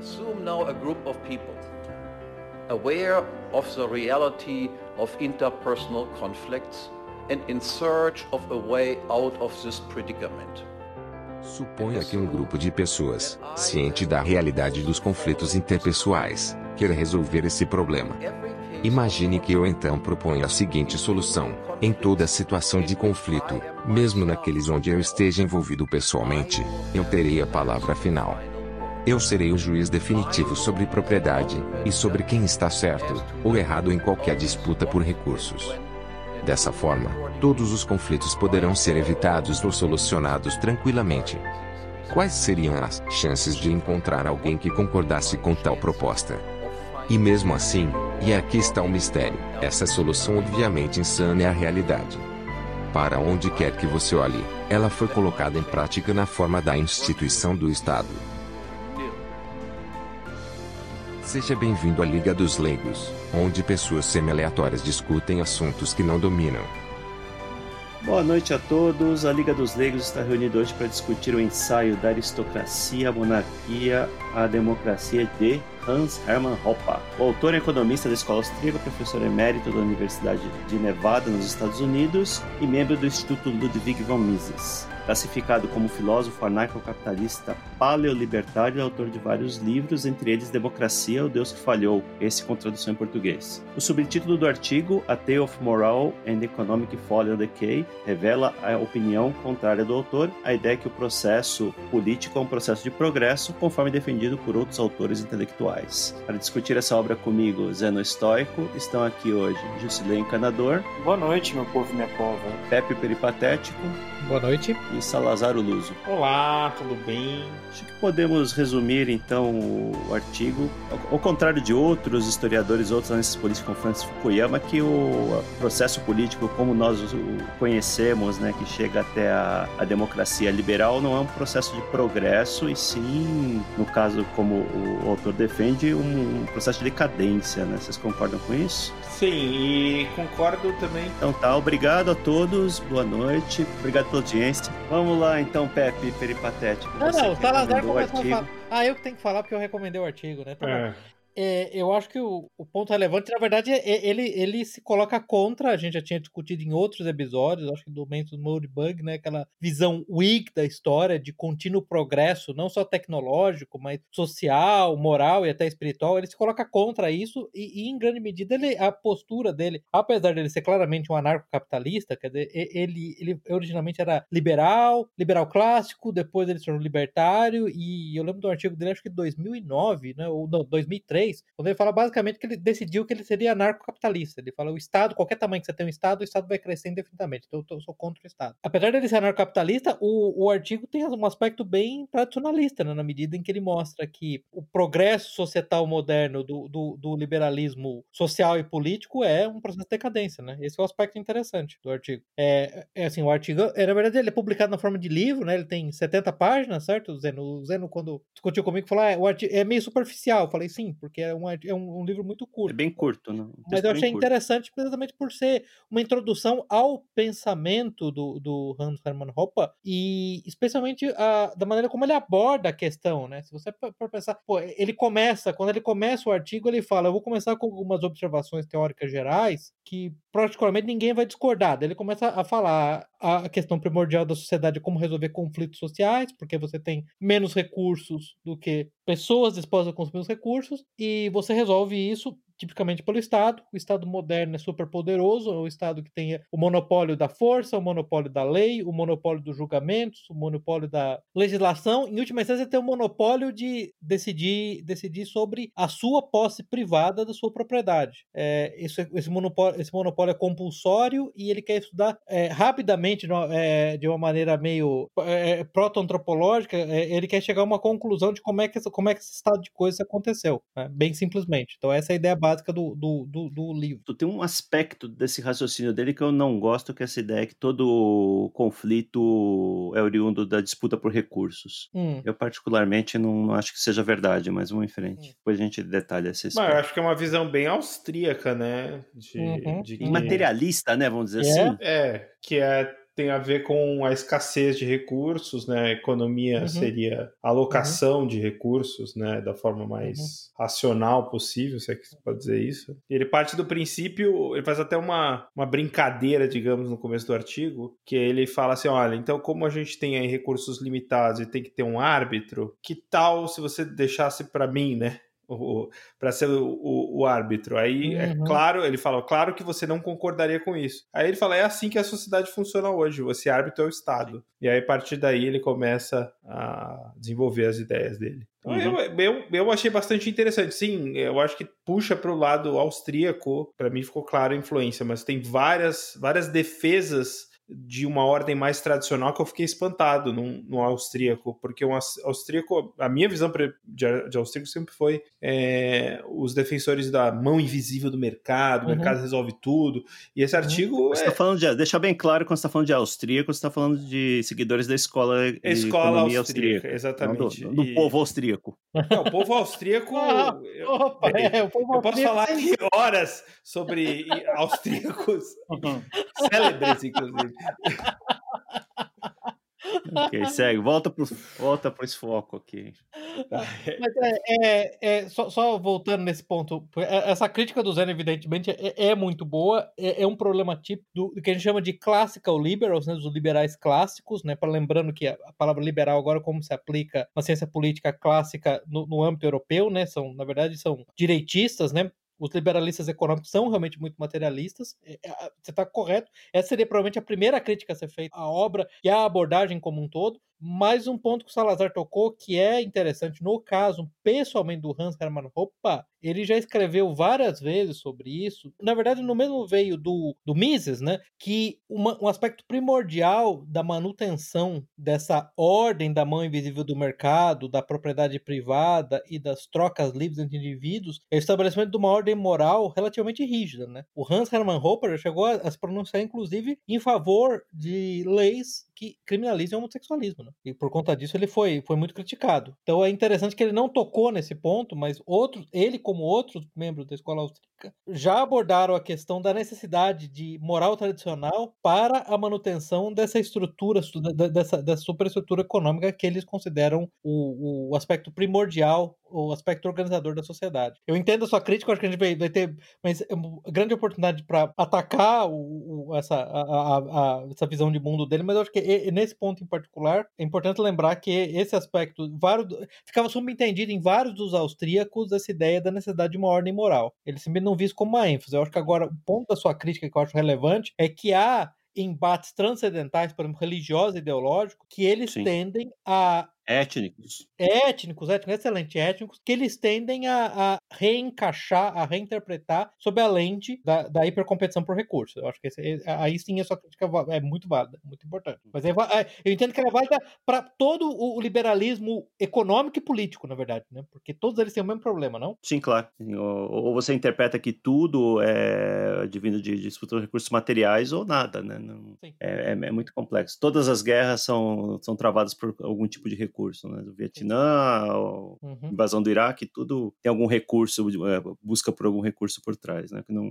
Assume now a group of people aware of the reality of interpersonal conflicts and in search of a way out of this predicament. Suponha que um grupo de pessoas, ciente da realidade dos conflitos interpessoais, queira resolver esse problema. Imagine que eu então proponho a seguinte solução: em toda situação de conflito, mesmo naqueles onde eu esteja envolvido pessoalmente, eu terei a palavra final. Eu serei o juiz definitivo sobre propriedade, e sobre quem está certo ou errado em qualquer disputa por recursos. Dessa forma, todos os conflitos poderão ser evitados ou solucionados tranquilamente. Quais seriam as chances de encontrar alguém que concordasse com tal proposta? E mesmo assim, e aqui está o mistério, essa solução obviamente insana é a realidade. Para onde quer que você olhe, ela foi colocada em prática na forma da instituição do Estado. Seja bem-vindo à Liga dos Leigos, onde pessoas semi-aleatórias discutem assuntos que não dominam. Boa noite a todos. A Liga dos Leigos está reunida hoje para discutir o ensaio da aristocracia, a monarquia, a democracia de Hans Hermann Hoppe. Autor e economista da escola austríaca, professor emérito da Universidade de Nevada, nos Estados Unidos, e membro do Instituto Ludwig von Mises. Classificado como filósofo anarcocapitalista paleolibertário e autor de vários livros, entre eles Democracia, o Deus que Falhou, esse com tradução em português. O subtítulo do artigo, A Tale of Moral and Economic Folly and Decay, revela a opinião contrária do autor, a ideia que o processo político é um processo de progresso, conforme defendido por outros autores intelectuais. Para discutir essa obra comigo, Zeno Estoico, estão aqui hoje Jusilei Encanador. Boa noite, meu povo e minha pova. Pepe Peripatético. Boa noite. E Salazar Luso. Olá, tudo bem? Acho que podemos resumir então o artigo, ao contrário de outros historiadores, outros analistas políticos como Francis Fukuyama, que o processo político como nós o conhecemos, né, que chega até a, a democracia liberal, não é um processo de progresso e sim, no caso como o autor defende, um, um processo de decadência, né? Vocês concordam com isso? Sim, e concordo também. Então tá, obrigado a todos, boa noite, obrigado pela audiência. Vamos lá então, Pepe Peripatético. Não, não, o Salazar começou a falar. Ah, eu que tenho que falar porque eu recomendei o artigo, né? Tá É. É, eu acho que o, o ponto relevante, na verdade, é ele, ele se coloca contra, a gente já tinha discutido em outros episódios, acho que do momento do Moldbug, né? Aquela visão weak da história de contínuo progresso, não só tecnológico, mas social, moral e até espiritual. Ele se coloca contra isso e, e em grande medida, ele, a postura dele, apesar dele ser claramente um anarcocapitalista, quer dizer, ele, ele originalmente era liberal, liberal clássico, depois ele se tornou libertário e eu lembro do artigo dele, acho que de 2009, né? Ou não, 2003, quando ele fala basicamente que ele decidiu que ele seria anarcocapitalista. Ele fala o Estado, qualquer tamanho que você tem um Estado, o Estado vai crescer indefinidamente. Então eu, tô- eu sou contra o Estado. Apesar dele ser anarcocapitalista, o, o artigo tem um aspecto bem tradicionalista, né, na medida em que ele mostra que o progresso societal moderno do, do, do liberalismo social e político é um processo de decadência, né? Esse é o aspecto interessante do artigo. É, é assim, o artigo, é, na verdade, ele é publicado na forma de livro, né? Ele tem 70 páginas, certo? Zeno, o Zeno quando discutiu comigo, falou, ah, o artigo é meio superficial. Eu falei, sim, porque é um, é um, um livro muito curto. É bem curto, né? Mas texto eu achei curto. interessante precisamente por ser uma introdução ao pensamento do, do Hans Hermann Hoppe e especialmente a, da maneira como ele aborda a questão, né? Se você for pensar, pô, ele começa, quando ele começa o artigo, ele fala, eu vou começar com algumas observações teóricas gerais que particularmente ninguém vai discordar. Daí ele começa a falar a questão primordial da sociedade como resolver conflitos sociais, porque você tem menos recursos do que pessoas dispostas a consumir os recursos, e você resolve isso tipicamente pelo Estado. O Estado moderno é super poderoso, é o Estado que tem o monopólio da força, o monopólio da lei, o monopólio dos julgamentos, o monopólio da legislação. Em última instância, tem o monopólio de decidir, decidir sobre a sua posse privada da sua propriedade. É, esse, esse, monopólio, esse monopólio é compulsório e ele quer estudar é, rapidamente, é, de uma maneira meio é, proto-antropológica, é, ele quer chegar a uma conclusão de como é que, como é que esse estado de coisas aconteceu, né? bem simplesmente. Então essa é a ideia básica do, do, do, do livro. Tem um aspecto desse raciocínio dele que eu não gosto, que é essa ideia que todo conflito é oriundo da disputa por recursos. Hum. Eu particularmente não, não acho que seja verdade, mas vamos em frente. Depois a gente detalha esse Mas eu aspecto. acho que é uma visão bem austríaca, né? De, Uhum. de E que- materialista, né? Vamos dizer É. assim. É, que é tem a ver com a escassez de recursos, né? A economia Uhum. seria alocação de recursos, né? Da forma mais racional possível, se é que pode dizer isso. E ele parte do princípio, ele faz até uma, uma brincadeira, digamos, no começo do artigo, que ele fala assim, olha, então como a gente tem aí recursos limitados e tem que ter um árbitro, que tal se você deixasse para mim, né? Para ser o, o, o, árbitro. Aí é Uhum. claro, ele fala, claro que você não concordaria com isso. Aí ele fala, é assim que a sociedade funciona hoje, você árbitro é o Estado. E aí a partir daí ele começa a desenvolver as ideias dele. Então, Uhum. eu, eu, eu achei bastante interessante. Sim, eu acho que puxa para o lado austríaco, para mim ficou claro a influência, mas tem várias, várias defesas de uma ordem mais tradicional que eu fiquei espantado no, no austríaco, porque um aus- austríaco, a minha visão de, de austríaco sempre foi é, os defensores da mão invisível do mercado, o Uhum. mercado resolve tudo, e esse artigo Você é tá falando de, deixa bem claro quando você está falando de austríaco, você está falando de seguidores da escola de escola economia austríaca, não exatamente. do, do E- povo austríaco. Não, o povo austríaco... Ah, eu- Opa, é, o povo Eu posso falar horas sobre austríacos célebres, inclusive. Ok, segue. Volta pro, volta pro foco aqui. Mas é, é- é- só, só voltando nesse ponto, é- essa crítica do Zen, evidentemente, é, é muito boa, é, é um problema típico do, do que a gente chama de classical liberals, né, dos liberais clássicos, né, para lembrando que a, a palavra liberal agora como se aplica na ciência política clássica no, no âmbito europeu, né, são, na verdade, são direitistas, né, os liberalistas econômicos são realmente muito materialistas. É, é, Você está correto. Essa seria provavelmente a primeira crítica a ser feita à obra e à abordagem como um todo. Mais um ponto que o Salazar tocou que é interessante, no caso, pessoalmente do Hans Hermann Hoppe, ele já escreveu várias vezes sobre isso. Na verdade, no mesmo veio do, do Mises, né? Que uma- um aspecto primordial da manutenção dessa ordem da mão invisível do mercado, da propriedade privada e das trocas livres entre indivíduos é o estabelecimento de uma ordem moral relativamente rígida, né? O Hans Hermann Hoppe chegou a, a se pronunciar, inclusive, em favor de leis que criminalizam o homossexualismo, né? E por conta disso ele foi, foi muito criticado. Então é interessante que ele não tocou nesse ponto, mas outros, ele como outros membros da escola austríaca já abordaram a questão da necessidade de moral tradicional para a manutenção dessa estrutura, dessa, dessa superestrutura econômica que eles consideram o, o aspecto primordial, o aspecto organizador da sociedade. Eu entendo a sua crítica, acho que a gente vai, ter mas é uma grande oportunidade para atacar o, o- essa, a- a- a- essa visão de mundo dele, mas eu acho que nesse ponto em particular é importante lembrar que esse aspecto vários, ficava subentendido em vários dos austríacos essa ideia da necessidade de uma ordem moral. Ele sempre não visto como uma ênfase. Eu acho que agora o ponto da sua crítica que eu acho relevante é que há embates transcendentais, por exemplo, religiosos e ideológicos, que eles Sim. tendem a Étnicos. étnicos, étnicos, excelente étnicos, que eles tendem a, a reencaixar, a reinterpretar sob a lente da, da hipercompetição por recurso. Eu acho que esse- aí sim a sua crítica é muito válida, muito importante. Mas é é, eu entendo que ela é válida para todo o, liberalismo econômico e político, na verdade, né? Porque todos eles têm o mesmo problema, não? Sim, claro. Ou, você interpreta que tudo é advindo de disputa de recursos materiais ou nada, né? Não- é, é- é muito complexo. Todas as guerras são, são travadas por algum tipo de recurso, né? Do Vietnã, ou Uhum. invasão do Iraque, tudo tem algum recurso, é, busca por algum recurso por trás, né? Que não,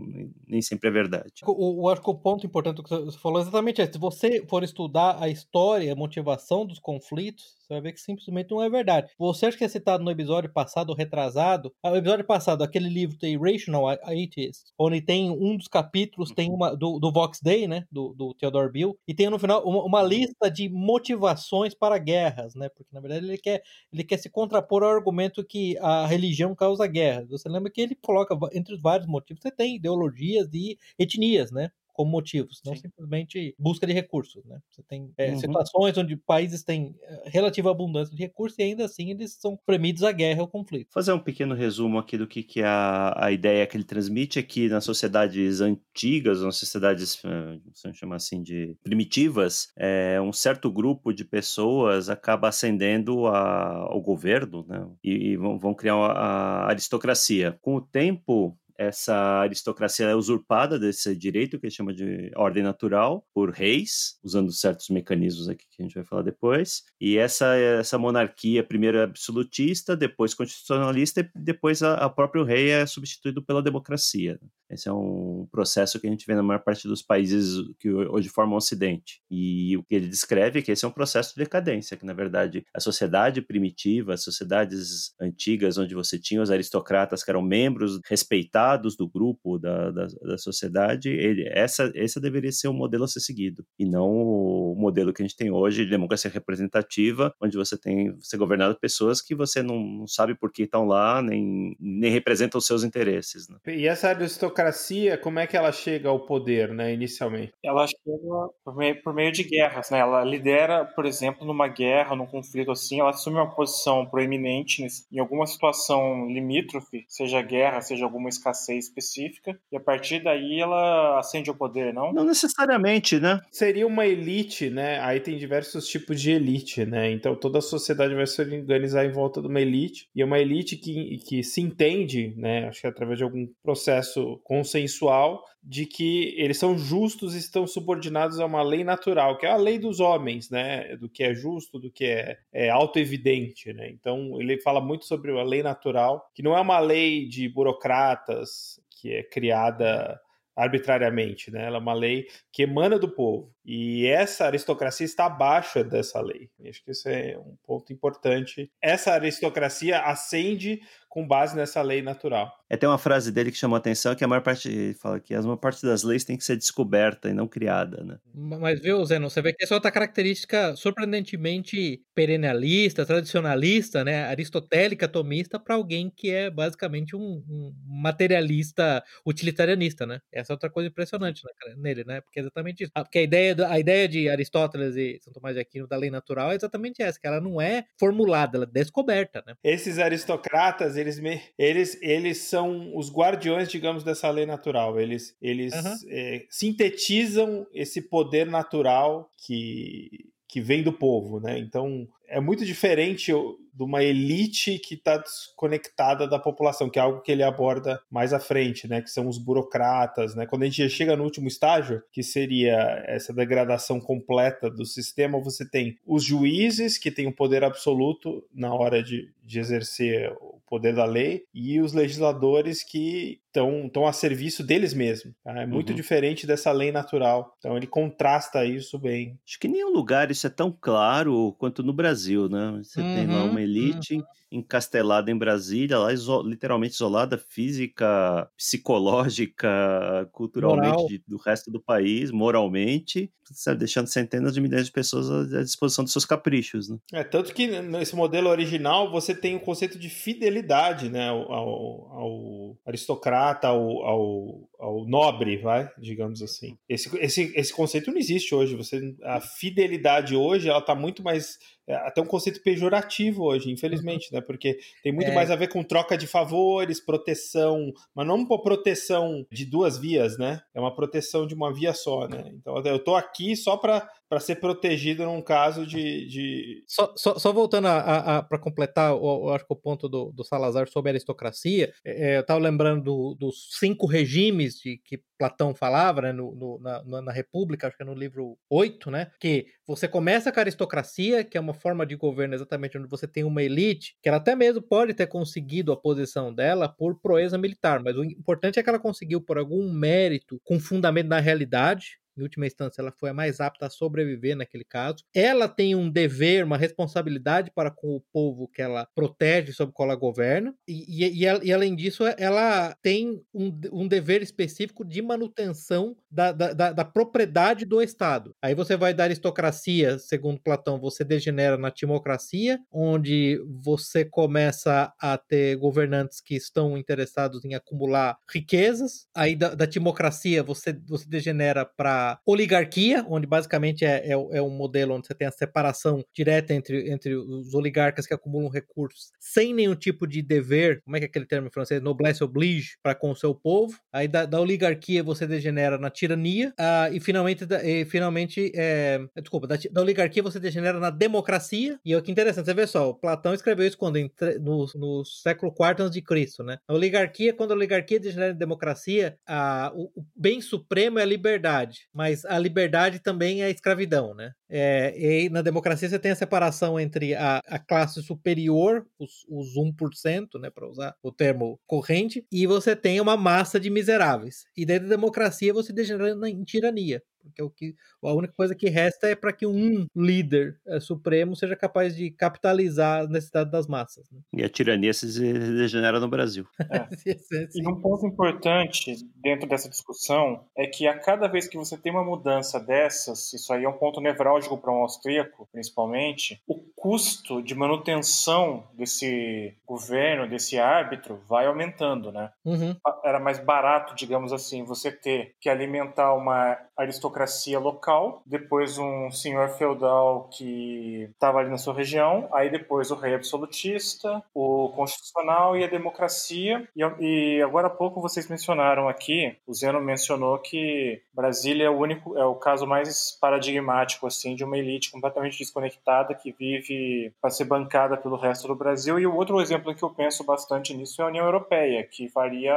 nem, sempre é verdade. O, o- acho que o ponto importante que você falou é exatamente esse. Se você for estudar a história, a motivação dos conflitos, você vai ver que simplesmente não é verdade. Você acha que é citado no episódio passado, retrasado? Ah, O episódio passado, aquele livro The Irrational Atheist, onde tem um dos capítulos, tem uma do, do Vox Day, né? Do, do Theodore Bill, e tem no final uma, uma lista de motivações para guerras, né? Porque na verdade ele quer, ele quer se contrapor ao argumento que a religião causa guerra. Você lembra que ele coloca entre os vários motivos, você tem ideologias e etnias, né? Como motivos, não Sim. simplesmente busca de recursos, né? Você tem é, Uhum. situações onde países têm eh, relativa abundância de recursos e ainda assim eles são premidos à guerra ao conflito. fazer um pequeno resumo aqui do que, que é a, a ideia que ele transmite aqui nas sociedades antigas, nas sociedades, eh, vamos chamar assim, de primitivas, é, um certo grupo de pessoas acaba ascendendo a- ao governo, né? E, e vão, vão criar a aristocracia. Com o tempo, essa aristocracia é usurpada desse direito que ele chama de ordem natural por reis, usando certos mecanismos aqui que a gente vai falar depois. E essa essa monarquia primeiro é absolutista, depois constitucionalista e depois a, a próprio rei é substituído pela democracia. Esse é um processo que a gente vê na maior parte dos países que hoje formam o Ocidente. E o que ele descreve é que esse é um processo de decadência, que na verdade a sociedade primitiva, as sociedades antigas, onde você tinha os aristocratas que eram membros respeitados do grupo, da, da, da sociedade, ele, essa, esse deveria ser o modelo a ser seguido, e não o modelo que a gente tem hoje de democracia representativa, onde você tem ser governado pessoas que você não, não sabe por que estão lá, nem, nem representam os seus interesses. Né? E essa aristocracia, como é que ela chega ao poder, né, inicialmente? Ela chega por meio, por meio de guerras, né? Ela lidera, por exemplo, numa guerra, num conflito assim, ela assume uma posição proeminente em alguma situação limítrofe, seja guerra, seja alguma escassez específica, e a partir daí ela ascende ao poder, não? Não necessariamente, né? Seria uma elite, né? Aí tem diversos tipos de elite, né? Então toda a sociedade vai se organizar em volta de uma elite, e é uma elite que, que se entende, né? Acho que através de algum processo consensual, de que eles são justos e estão subordinados a uma lei natural, que é a lei dos homens, né? Do que é justo, do que é, é auto-evidente, né? Então ele fala muito sobre a lei natural, que não é uma lei de burocratas que é criada arbitrariamente, né? Ela é uma lei que emana do povo. E essa aristocracia está abaixo dessa lei. Acho que isso é um ponto importante. Essa aristocracia ascende com base nessa lei natural. É até uma frase dele que chamou a atenção que a maior parte fala que a maior parte das leis tem que ser descoberta e não criada, né? Mas viu, Zeno, você vê que essa é outra característica surpreendentemente perennialista, tradicionalista, né, aristotélica, tomista para alguém que é basicamente um, um, materialista utilitarianista, né? Essa é outra coisa impressionante né, nele, né? Porque é exatamente isso. Ah, porque a ideia, a ideia de Aristóteles e São Tomás de Aquino da lei natural é exatamente essa, que ela não é formulada, ela é descoberta, né? Esses aristocratas, eles, me, eles, eles são os guardiões, digamos, dessa lei natural. Eles, eles uhum. é, sintetizam esse poder natural que, que vem do povo, né? Então é muito diferente de uma elite que está desconectada da população, que é algo que ele aborda mais à frente, né? Que são os burocratas, né? Quando a gente chega no último estágio, que seria essa degradação completa do sistema, você tem os juízes que têm o poder absoluto na hora de, de exercer o poder da lei e os legisladores que estão a serviço deles mesmos. Tá? É muito uhum. diferente dessa lei natural. Então ele contrasta isso bem. Acho que em nenhum lugar isso é tão claro quanto no Brasil, né? Você uhum. tem lá uma uhum, elite uhum encastelada em Brasília, lá iso literalmente isolada física, psicológica, culturalmente do resto do país, moralmente, sabe, deixando centenas de milhões de pessoas à disposição dos seus caprichos. Né? É, tanto que nesse modelo original você tem o conceito de fidelidade né, ao, ao, ao aristocrata, ao, ao, ao, nobre, vai, digamos assim. Esse, esse, esse conceito não existe hoje. Você, a fidelidade hoje ela está muito mais até um conceito pejorativo hoje, infelizmente, né? Porque tem muito é. mais a ver com troca de favores, proteção, mas não uma proteção de duas vias, né? É uma proteção de uma via só, né? Então eu tô aqui só para para ser protegido num caso de. de... Só, só, só, voltando para completar, eu, acho que o ponto do, do Salazar sobre a aristocracia, é, é eu estava lembrando do, dos cinco regimes de que Platão falava né, no, no, na, na, República, acho que é no livro 8, né? Que você começa com a aristocracia, que é uma forma de governo exatamente onde você tem uma elite, que ela até mesmo pode ter conseguido a posição dela por proeza militar, mas o importante é que ela conseguiu por algum mérito com fundamento na realidade, em última instância, ela foi a mais apta a sobreviver naquele caso. Ela tem um dever, uma responsabilidade para com o povo que ela protege, sobre o qual ela governa, e, e, e, e além disso, ela tem um, um dever específico de manutenção da, da, da, da, propriedade do Estado. Aí você vai da aristocracia, segundo Platão, você degenera na timocracia, onde você começa a ter governantes que estão interessados em acumular riquezas. Aí da, da timocracia você, você degenera para oligarquia, onde basicamente é, é, é, um modelo onde você tem a separação direta entre, entre os oligarcas que acumulam recursos sem nenhum tipo de dever, como é que é aquele termo em francês? Noblesse oblige para com o seu povo. Aí da, da oligarquia você degenera na tirania uh, e finalmente, e finalmente é, desculpa, da, da, oligarquia você degenera na democracia. E o que interessante, você vê só, Platão escreveu isso quando no, no século IV Cristo, né? A oligarquia, quando a oligarquia degenera em democracia, uh, o, o bem supremo é a liberdade mas a liberdade também é escravidão, né? É, e na democracia você tem a separação entre a, a classe superior, os, os 1%, né, para usar o termo corrente, e você tem uma massa de miseráveis. E dentro da democracia você degenera em tirania porque o que, a única coisa que resta é para que um líder é, supremo seja capaz de capitalizar a necessidade das massas. Né? E a tirania se degenera no Brasil. É. e um ponto importante dentro dessa discussão é que a cada vez que você tem uma mudança dessas, isso aí é um ponto nevrálgico para um austríaco, principalmente, o custo de manutenção desse governo, desse árbitro, vai aumentando, né? Uhum. Era mais barato, digamos assim, você ter que alimentar uma aristocracia local, depois um senhor feudal que estava ali na sua região, aí depois o rei absolutista, o constitucional e a democracia. E, e agora há pouco vocês mencionaram aqui, o Zeno mencionou que Brasília é o único, é o caso mais paradigmático assim de uma elite completamente desconectada que vive para ser bancada pelo resto do Brasil. E o outro exemplo que eu penso bastante nisso é a União Europeia, que faria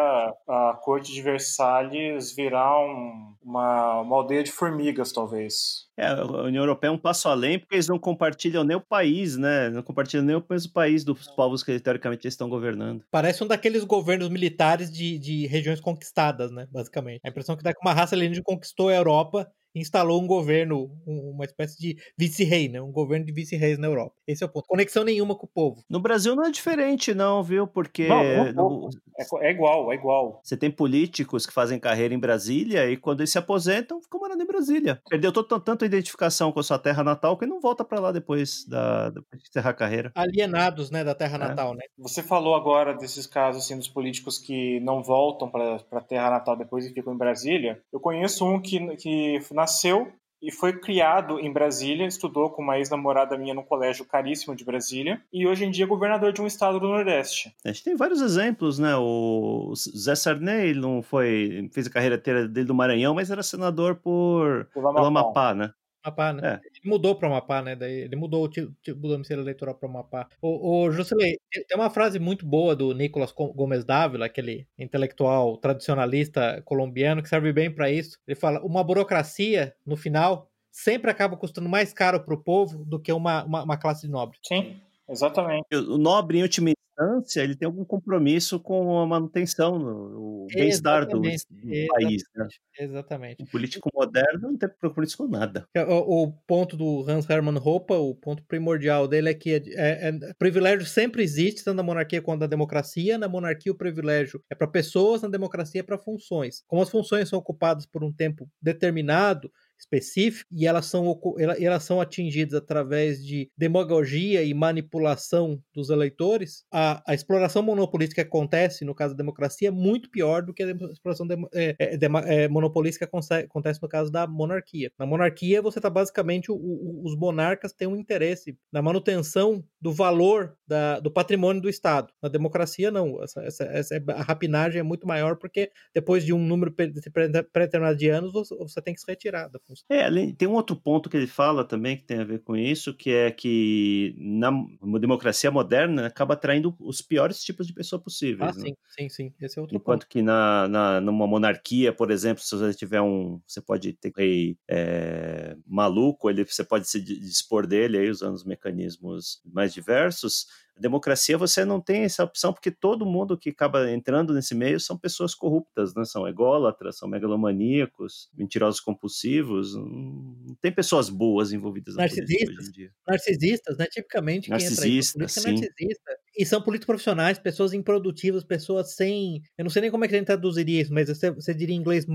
a corte de Versalhes virar um, uma, uma aldeia de formigas, talvez. É, a União Europeia é um passo além porque eles não compartilham nem o país, né? Não compartilham nem o mesmo país dos povos que teoricamente eles estão governando. Parece um daqueles governos militares de, de regiões conquistadas, né? Basicamente. A impressão que dá que uma raça alienígena conquistou a Europa instalou um governo, uma espécie de vice-rei, né? Um governo de vice-reis na Europa. Esse é o ponto. Conexão nenhuma com o povo. No Brasil não é diferente, não, viu? Porque. Não, não, é, é, igual, é igual. Você tem políticos que fazem carreira em Brasília e quando eles se aposentam, ficam morando em Brasília. Perdeu tanto, tanto identificação com a sua terra natal que não volta para lá depois da, de encerrar a carreira. Alienados, né, da terra é. natal, né? Você falou agora desses casos, assim, dos políticos que não voltam para a terra natal depois e ficam em Brasília. Eu conheço um que, que nasceu e foi criado em Brasília, estudou com uma ex-namorada minha no colégio caríssimo de Brasília, e hoje em dia é governador de um estado do Nordeste. A gente tem vários exemplos, né? O Zé Sarney ele não foi, fez a carreira inteira dele do Maranhão, mas era senador por pelo Amapá né? Amapá, né? É. Ele mudou para o Amapá, né? Daí ele mudou o tipo do domicílio eleitoral para o Amapá. O, o Jusilei, tem uma frase muito boa do Nicolas Gomes Dávila, aquele intelectual tradicionalista colombiano, que serve bem para isso. Ele fala: uma burocracia, no final, sempre acaba custando mais caro para o povo do que uma, uma, uma classe nobre. Sim, exatamente. O nobre, em última instância, ele tem algum compromisso com a manutenção, o bem-estar do, do país. Né? Exatamente. O político moderno não tem compromisso com nada. O, o, ponto do Hans Hermann Hoppe, o ponto primordial dele é que é, é, é, privilégio sempre existe, tanto na monarquia quanto na democracia. Na monarquia, o privilégio é para pessoas, na democracia é para funções. Como as funções são ocupadas por um tempo determinado, específico e elas são, elas são atingidas através de demagogia e manipulação dos eleitores, a, a exploração monopolística que acontece no caso da democracia é muito pior do que a exploração de, é, é, de, é, monopolística que acontece no caso da monarquia. Na monarquia, você está basicamente, o, o, os monarcas têm um interesse na manutenção do valor da, do patrimônio do Estado. Na democracia, não. Essa, essa, essa, a rapinagem é muito maior porque depois de um número pré-determinado de anos, você, tem que se retirar da é, tem um outro ponto que ele fala também que tem a ver com isso, que é que na democracia moderna acaba atraindo os piores tipos de pessoa possíveis. Ah, né? sim, sim, sim. Esse é outro Enquanto ponto. que na, na, numa monarquia, por exemplo, se você tiver um. Você pode ter rei é, maluco, ele, você pode se dispor dele aí usando os mecanismos mais diversos democracia você não tem essa opção, porque todo mundo que acaba entrando nesse meio são pessoas corruptas, né? São ególatras, são megalomaníacos, mentirosos compulsivos. Não tem pessoas boas envolvidas na política hoje em dia. Narcisistas, né? Tipicamente quem entra aí, é narcisista. E são políticos profissionais, pessoas improdutivas, pessoas sem. Eu não sei nem como é que a gente traduziria isso, mas você, você diria em inglês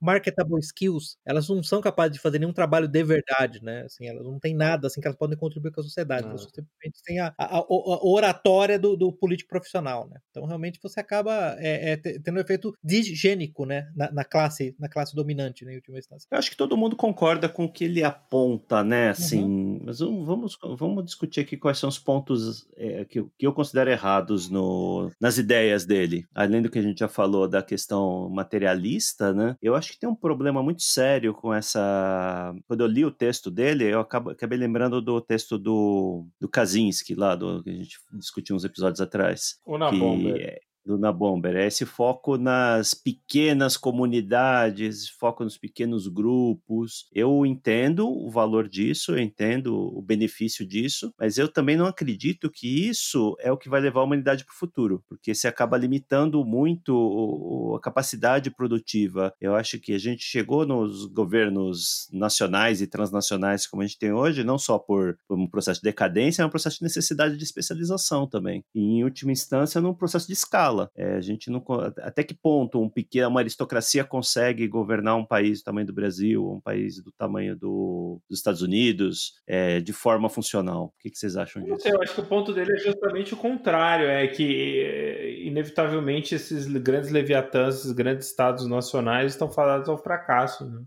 marketable skills. Elas não são capazes de fazer nenhum trabalho de verdade, né? Assim, elas não têm nada assim que elas podem contribuir com a sociedade. Elas simplesmente têm a, a, a, a oratória do, do, político profissional, né? Então realmente você acaba é, é, tendo um efeito digênico, né? Na, na, classe, na classe dominante, né, em última instância. Eu acho que todo mundo concorda com o que ele aponta, né? Assim, uhum. mas vamos, vamos discutir aqui quais são os pontos é, que, que eu considero errados no, nas ideias dele. Além do que a gente já falou da questão materialista, né? Eu acho que tem um problema muito sério com essa. Quando eu li o texto dele, eu acabo, acabei lembrando do texto do, do Kaczynski, lá, do, que a gente discutiu uns episódios atrás. Ou na bomba. Do Nabomber. É esse foco nas pequenas comunidades, foco nos pequenos grupos. Eu entendo o valor disso, eu entendo o benefício disso, mas eu também não acredito que isso é o que vai levar a humanidade para o futuro, porque se acaba limitando muito a capacidade produtiva. Eu acho que a gente chegou nos governos nacionais e transnacionais como a gente tem hoje, não só por, por um processo de decadência, é um processo de necessidade de especialização também. E, em última instância, num processo de escala. É, a gente não, até que ponto um pequeno, uma aristocracia consegue governar um país do tamanho do Brasil, um país do tamanho do, dos Estados Unidos, é, de forma funcional? O que, que vocês acham disso? Sei, eu acho que o ponto dele é justamente o contrário, é que é, inevitavelmente esses grandes leviatãs, esses grandes estados nacionais estão fadados ao fracasso. Né?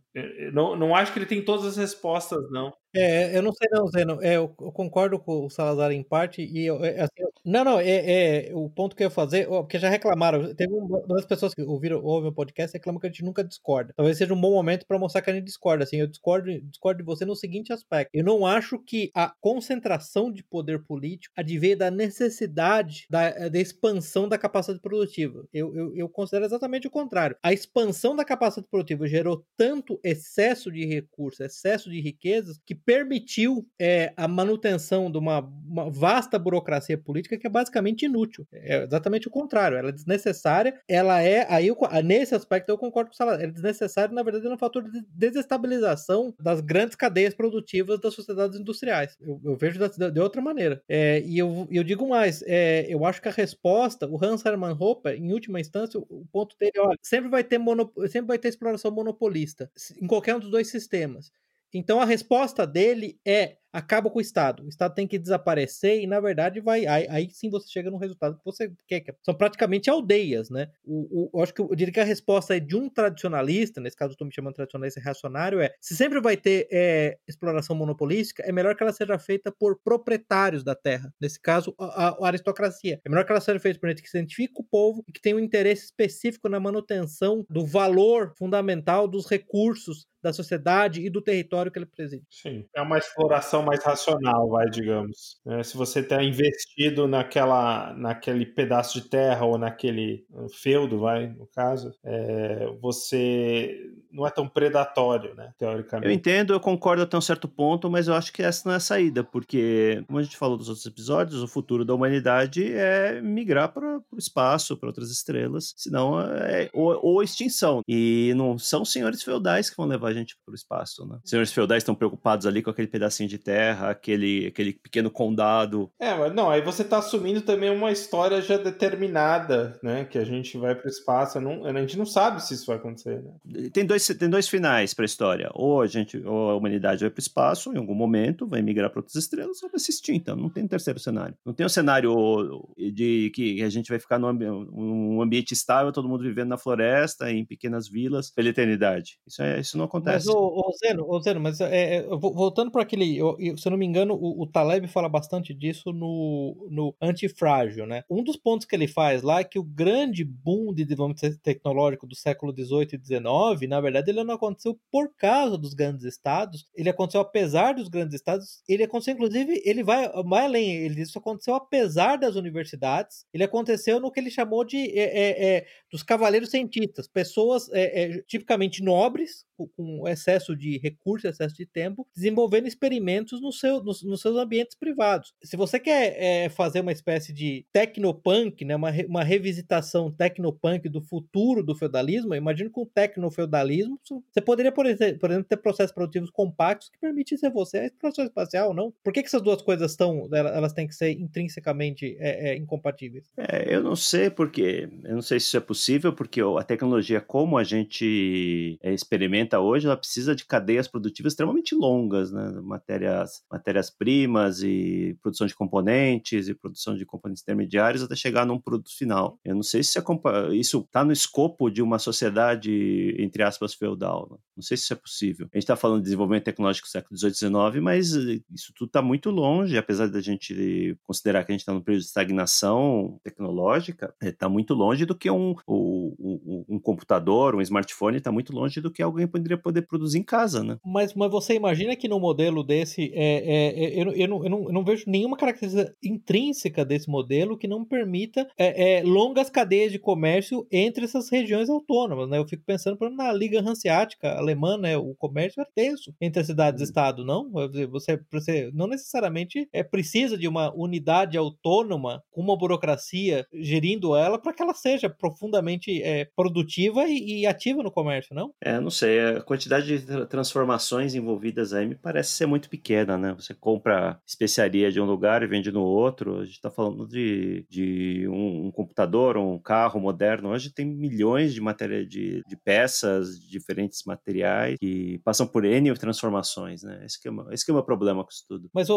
Não, não acho que ele tem todas as respostas, não. É, eu não sei não, Zeno. É, eu, eu concordo com o Salazar em parte e eu, é, assim, não, não, é, é, o ponto que eu ia fazer, porque já reclamaram, teve uma das pessoas que ouviram, ouvem o podcast reclamam que a gente nunca discorda. Talvez seja um bom momento para mostrar que a gente discorda, assim, eu discordo, discordo de você no seguinte aspecto. Eu não acho que a concentração de poder político adveia da necessidade da, da expansão da capacidade produtiva. Eu, eu, eu considero exatamente o contrário. A expansão da capacidade produtiva gerou tanto excesso de recursos, excesso de riquezas, que permitiu é, a manutenção de uma, uma, vasta burocracia política que é basicamente inútil. É exatamente o contrário. Ela é desnecessária. Ela é. Aí eu, nesse aspecto eu concordo com o Salah. Ela é desnecessária, na verdade, é um fator de desestabilização das grandes cadeias produtivas das sociedades industriais. Eu, eu vejo de, outra maneira. É, e eu, eu digo mais: é, eu acho que a resposta, o Hans Hermann Hoppe, em última instância, o, ponto dele é: sempre vai ter, sempre vai ter exploração monopolista em qualquer um dos dois sistemas. Então a resposta dele é acaba com o Estado. O Estado tem que desaparecer e, na verdade, vai. Aí, aí sim você chega no resultado que você quer. São praticamente aldeias, né? O, o, eu acho que eu diria que a resposta é de um tradicionalista, nesse caso eu estou me chamando de tradicionalista reacionário, é se sempre vai ter é, exploração monopolística, é melhor que ela seja feita por proprietários da terra. Nesse caso, a, a aristocracia. É melhor que ela seja feita por gente que se identifica o povo e que tem um interesse específico na manutenção do valor fundamental dos recursos da sociedade e do território que ele preside. Sim, é uma exploração mais racional, vai, digamos. É, se você está investido naquela, naquele pedaço de terra ou naquele uh, feudo, vai, no caso, é, você não é tão predatório, né, teoricamente. Eu entendo, eu concordo até um certo ponto, mas eu acho que essa não é a saída, porque, como a gente falou dos outros episódios, o futuro da humanidade é migrar para o espaço, para outras estrelas, senão é ou, ou extinção. E não são senhores feudais que vão levar a gente para o espaço, né? Senhores feudais estão preocupados ali com aquele pedacinho de terra, aquele, aquele pequeno condado. É, mas não, aí você está assumindo também uma história já determinada, né? Que a gente vai para o espaço, não, a gente não sabe se isso vai acontecer, né? Tem dois, tem dois finais para a história. Ou a gente, ou a humanidade vai para o espaço em algum momento, vai migrar para outras estrelas, ou vai se extinta. Não tem um terceiro cenário. Não tem um cenário de que a gente vai ficar num, num ambiente estável, todo mundo vivendo na floresta, em pequenas vilas, pela eternidade. Isso, é, isso não acontece. Mas, ô, ô Zeno, ô Zeno, mas é, é, voltando para aquele. Eu, se eu não me engano, o, o, Taleb fala bastante disso no, no Antifrágil, né? Um dos pontos que ele faz lá é que o grande boom de desenvolvimento tecnológico do século XVIII e XIX, na verdade, ele não aconteceu por causa dos grandes estados, ele aconteceu apesar dos grandes estados, ele aconteceu, inclusive, ele vai mais além, ele diz isso aconteceu apesar das universidades, ele aconteceu no que ele chamou de é, é, é dos cavaleiros cientistas, pessoas é, é, tipicamente nobres, com excesso de recursos, excesso de tempo, desenvolvendo experimentos no seu, nos, nos seus ambientes privados. Se você quer é, fazer uma espécie de tecnopunk, né, uma, uma revisitação tecnopunk do futuro do feudalismo, imagino que o tecnofeudalismo, você poderia, por exemplo, ter processos produtivos compactos que permitissem você a exploração espacial, não? Por que, que essas duas coisas estão, elas têm que ser intrinsecamente é, é, incompatíveis? É, eu não sei porque, eu não sei se isso é possível, porque a tecnologia como a gente é, experimenta hoje, ela precisa de cadeias produtivas extremamente longas, né? Matérias, matérias-primas e produção de componentes e produção de componentes intermediários até chegar num produto final. Eu não sei se isso está no escopo de uma sociedade, entre aspas, feudal. Né? Não sei se isso é possível. A gente está falando de desenvolvimento tecnológico do século XVIII e XIX, mas isso tudo está muito longe, apesar da gente considerar que a gente está num período de estagnação tecnológica, está é, muito longe do que um, um, um computador, um smartphone está muito longe do que alguém poderia poder produzir em casa, né? Mas, mas você imagina que no modelo desse, é, é, é eu, eu, não, eu, não, eu não vejo nenhuma característica intrínseca desse modelo que não permita é, é, longas cadeias de comércio entre essas regiões autônomas, né? Eu fico pensando, por exemplo, na Liga Hanseática alemã, né? O comércio é tenso entre as cidades e uhum. estado, não? Você, você não necessariamente é, precisa de uma unidade autônoma com uma burocracia gerindo ela para que ela seja profundamente é, produtiva e, e, ativa no comércio, não? É, não sei. A quantidade de transformações envolvidas aí me parece ser muito pequena, né? Você compra especiaria de um lugar e vende no outro. A gente está falando de, de um, um, computador, um carro moderno. Hoje tem milhões de matéria de, de peças, de diferentes materiais que passam por N transformações, né? Esse que é, esse que é o meu problema com isso tudo. Mas,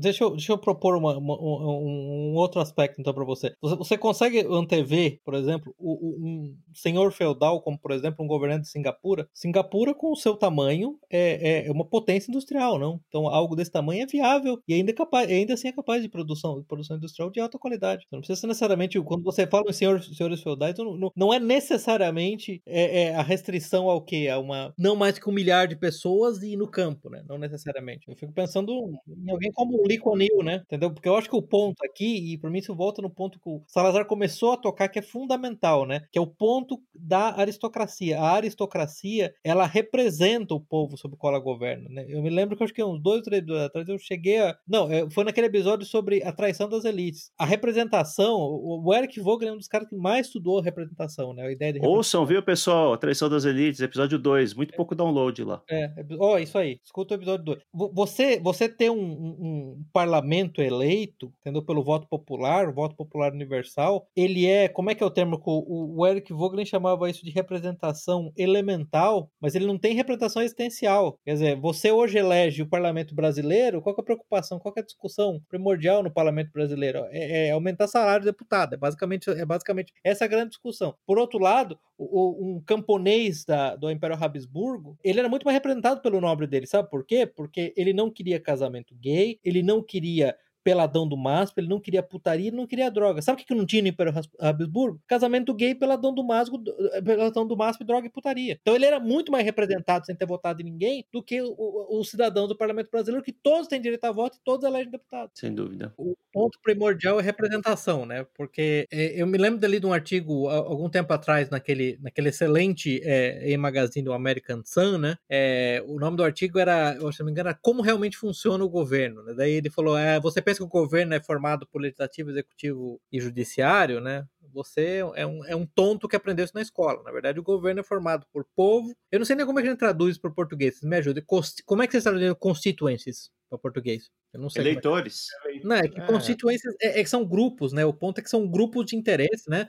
deixa, eu, deixa eu propor uma, uma, um, um, outro aspecto, então, para você. você. Você consegue antever, por exemplo, um senhor feudal, como, por exemplo, um governante de Singapura? Singapura, com o seu tamanho, é, é uma potência industrial, não? Então, algo desse tamanho é viável e ainda, é capaz, ainda assim é capaz de produção, produção industrial de alta qualidade. Então, não precisa ser necessariamente, quando você fala em senhor, senhores feudais, não, não é necessariamente é, é a restrição ao quê? A uma, não mais que um milhar de pessoas e no campo, né? Não necessariamente. Eu fico pensando em alguém como o Lee Kuan Yew, né? Entendeu? Porque eu acho que o ponto aqui, e para mim isso volta no ponto que o Salazar começou a tocar, que é fundamental, né? Que é o ponto da aristocracia. A aristocracia, ela representa o povo sob o qual ela governa, né? Eu me lembro que acho que uns dois, três anos atrás eu cheguei a... Não, é, foi naquele episódio sobre a traição das elites. A representação, o Eric Vogel é um dos caras que mais estudou a representação, né? A ideia de Ouçam, viu, pessoal? A traição das elites, episódio 2. Muito pouco download lá. É, ó, oh, isso aí. Escuta o episódio 2. Você, você ter um, um, um, parlamento eleito, entendeu? Pelo voto popular, o voto popular universal, ele é, como é que é o termo o, o Eric Vogel chamava isso de representação elemental, mas ele não tem representação existencial. Quer dizer, você hoje elege o parlamento brasileiro, qual é a preocupação, qual é a discussão primordial no parlamento brasileiro? É, é aumentar salário do deputado. É basicamente, é basicamente essa a grande discussão. Por outro lado, o, um camponês da, do Império Habsburgo, ele era muito mais representado pelo nobre dele, sabe por quê? Porque ele não queria casamento gay, ele não queria peladão do MASP, ele não queria putaria, ele não queria droga. Sabe o que não tinha no Império Habsburgo? Casamento gay, peladão do MASP, peladão do MASP, droga e putaria. Então ele era muito mais representado sem ter votado em ninguém do que o, o, o cidadão do Parlamento Brasileiro, que todos têm direito a voto e todos elegem deputados. Sem dúvida. O ponto primordial é representação, né? Porque é, eu me lembro dali de um artigo algum tempo atrás naquele, naquele excelente é, e-magazine do American Sun, né? É, o nome do artigo era, se não me engano, era Como Realmente Funciona o Governo. Né? Daí ele falou, é, você pensa que o governo é formado por legislativo, executivo e judiciário, né? Você é um, é um tonto que aprendeu isso na escola. Na verdade, o governo é formado por povo. Eu não sei nem como é que a gente traduz para o português. Vocês me ajudem. Como é que vocês traduzem constituencies para português? Eu não sei. É Eleitores. É. Não, é que é. constituências é, é, são grupos, né? O ponto é que são grupos de interesse, né?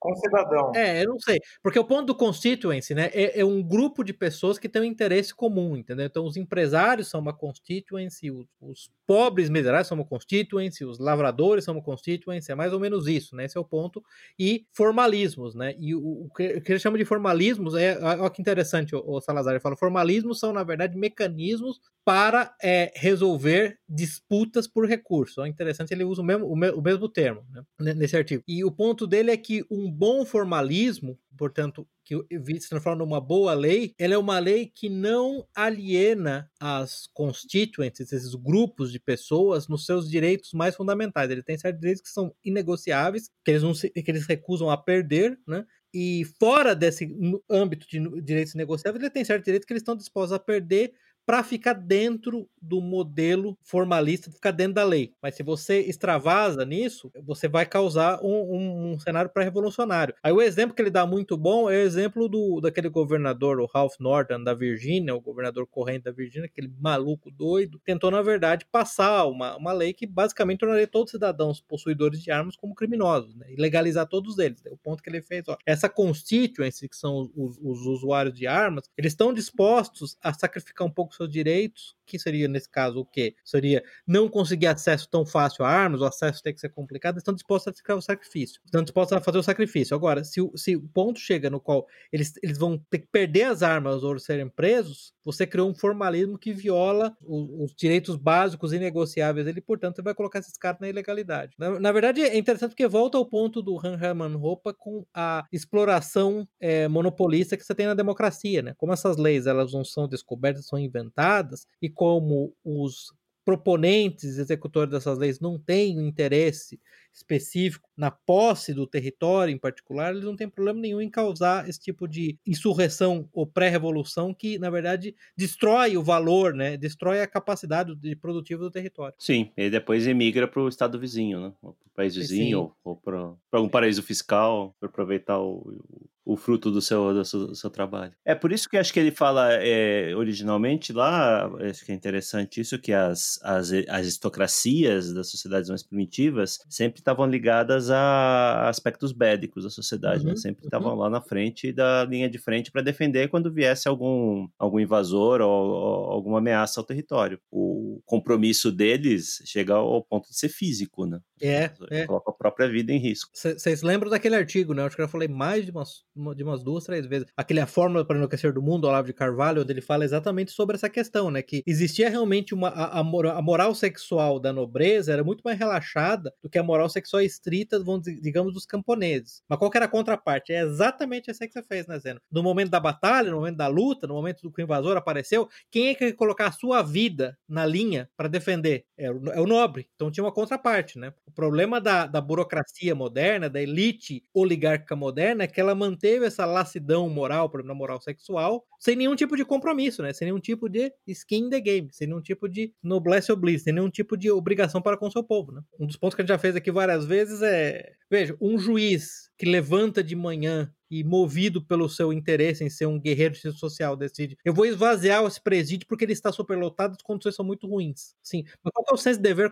Com cidadão. É, eu não sei. Porque o ponto do constituency, né, é, é, um grupo de pessoas que têm um interesse comum, entendeu? Então, os empresários são uma constituency, os, os pobres miseráveis são uma constituency, os lavradores são uma constituency, é mais ou menos isso, né? Esse é o ponto. E formalismos, né? E o, o que, o que ele chama de formalismos, é, olha que interessante o, o Salazar, fala, formalismos são, na verdade, mecanismos para é, resolver disputas por recurso. É interessante, ele usa o mesmo, o, me, o mesmo termo né, nesse artigo. E o ponto dele é que um bom formalismo, portanto, que se transforma numa boa lei, ela é uma lei que não aliena as constituintes, esses grupos de pessoas, nos seus direitos mais fundamentais. Ele tem certos direitos que são inegociáveis, que eles, não se, que eles recusam a perder, né? E fora desse âmbito de direitos negociáveis, ele tem certos direitos que eles estão dispostos a perder para ficar dentro do modelo formalista, ficar dentro da lei. Mas se você extravasa nisso, você vai causar um, um, um cenário pré-revolucionário. Aí o exemplo que ele dá muito bom é o exemplo do, daquele governador, o Ralph Norton da Virgínia, o governador corrente da Virgínia, aquele maluco doido, tentou, na verdade, passar uma, uma lei que basicamente tornaria todos os cidadãos possuidores de armas como criminosos, né? e legalizar todos eles. O ponto que ele fez, ó, essa constituency, que são os, os usuários de armas, eles estão dispostos a sacrificar um pouco seus direitos, que seria nesse caso o quê? Seria não conseguir acesso tão fácil a armas, o acesso tem que ser complicado, estão dispostos a ficar o sacrifício. Estão dispostos a fazer o sacrifício. Agora, se, se o ponto chega no qual eles, eles vão ter que perder as armas ou serem presos, você criou um formalismo que viola os, os direitos básicos inegociáveis dele, portanto, você vai colocar esses caras na ilegalidade. Na, na verdade, é interessante porque volta ao ponto do Han Herman Hoppe com a exploração é, monopolista que você tem na democracia, né? Como essas leis elas não são descobertas, são inventadas, e como os proponentes, executores dessas leis não têm interesse específico na posse do território em particular, eles não têm problema nenhum em causar esse tipo de insurreição ou pré-revolução que, na verdade, destrói o valor, né? destrói a capacidade de produtivo do território. Sim, e depois emigra para o estado vizinho, né? para o país vizinho, Sim. ou para algum paraíso fiscal, para aproveitar o, o fruto do seu, do seu, do seu, trabalho. É por isso que acho que ele fala é, originalmente lá, acho que é interessante isso, que as, as, as aristocracias das sociedades mais primitivas sempre estavam ligadas a aspectos bélicos da sociedade, né? uhum, né? sempre estavam uhum. lá na frente da linha de frente para defender quando viesse algum, algum invasor ou, ou, alguma ameaça ao território. O compromisso deles chega ao ponto de ser físico, né? É, é. Coloca a própria vida em risco. Vocês lembram daquele artigo, né? Acho que eu falei mais de umas de umas duas, três vezes. Aquele A Fórmula para Enlouquecer do Mundo, Olavo de Carvalho, onde ele fala exatamente sobre essa questão, né? Que existia realmente uma. A, a, moral sexual da nobreza era muito mais relaxada do que a moral sexual estrita, vamos, digamos, dos camponeses. Mas qual que era a contraparte? É exatamente essa que você fez, né, Zeno? No momento da batalha, no momento da luta, no momento do que o invasor apareceu, quem é que ia colocar a sua vida na linha para defender? É o, é o, nobre. Então tinha uma contraparte, né? O problema da, da burocracia moderna, da elite oligárquica moderna, é que ela mantém teve essa lassidão moral, na moral sexual, sem nenhum tipo de compromisso, né? Sem nenhum tipo de skin in the game, sem nenhum tipo de noblesse oblige, sem nenhum tipo de obrigação para com o seu povo, né? Um dos pontos que a gente já fez aqui várias vezes é, veja, um juiz que levanta de manhã e movido pelo seu interesse em ser um guerreiro social, decide: eu vou esvaziar esse presídio porque ele está superlotado, as condições são muito ruins. Sim, mas qual é o senso de dever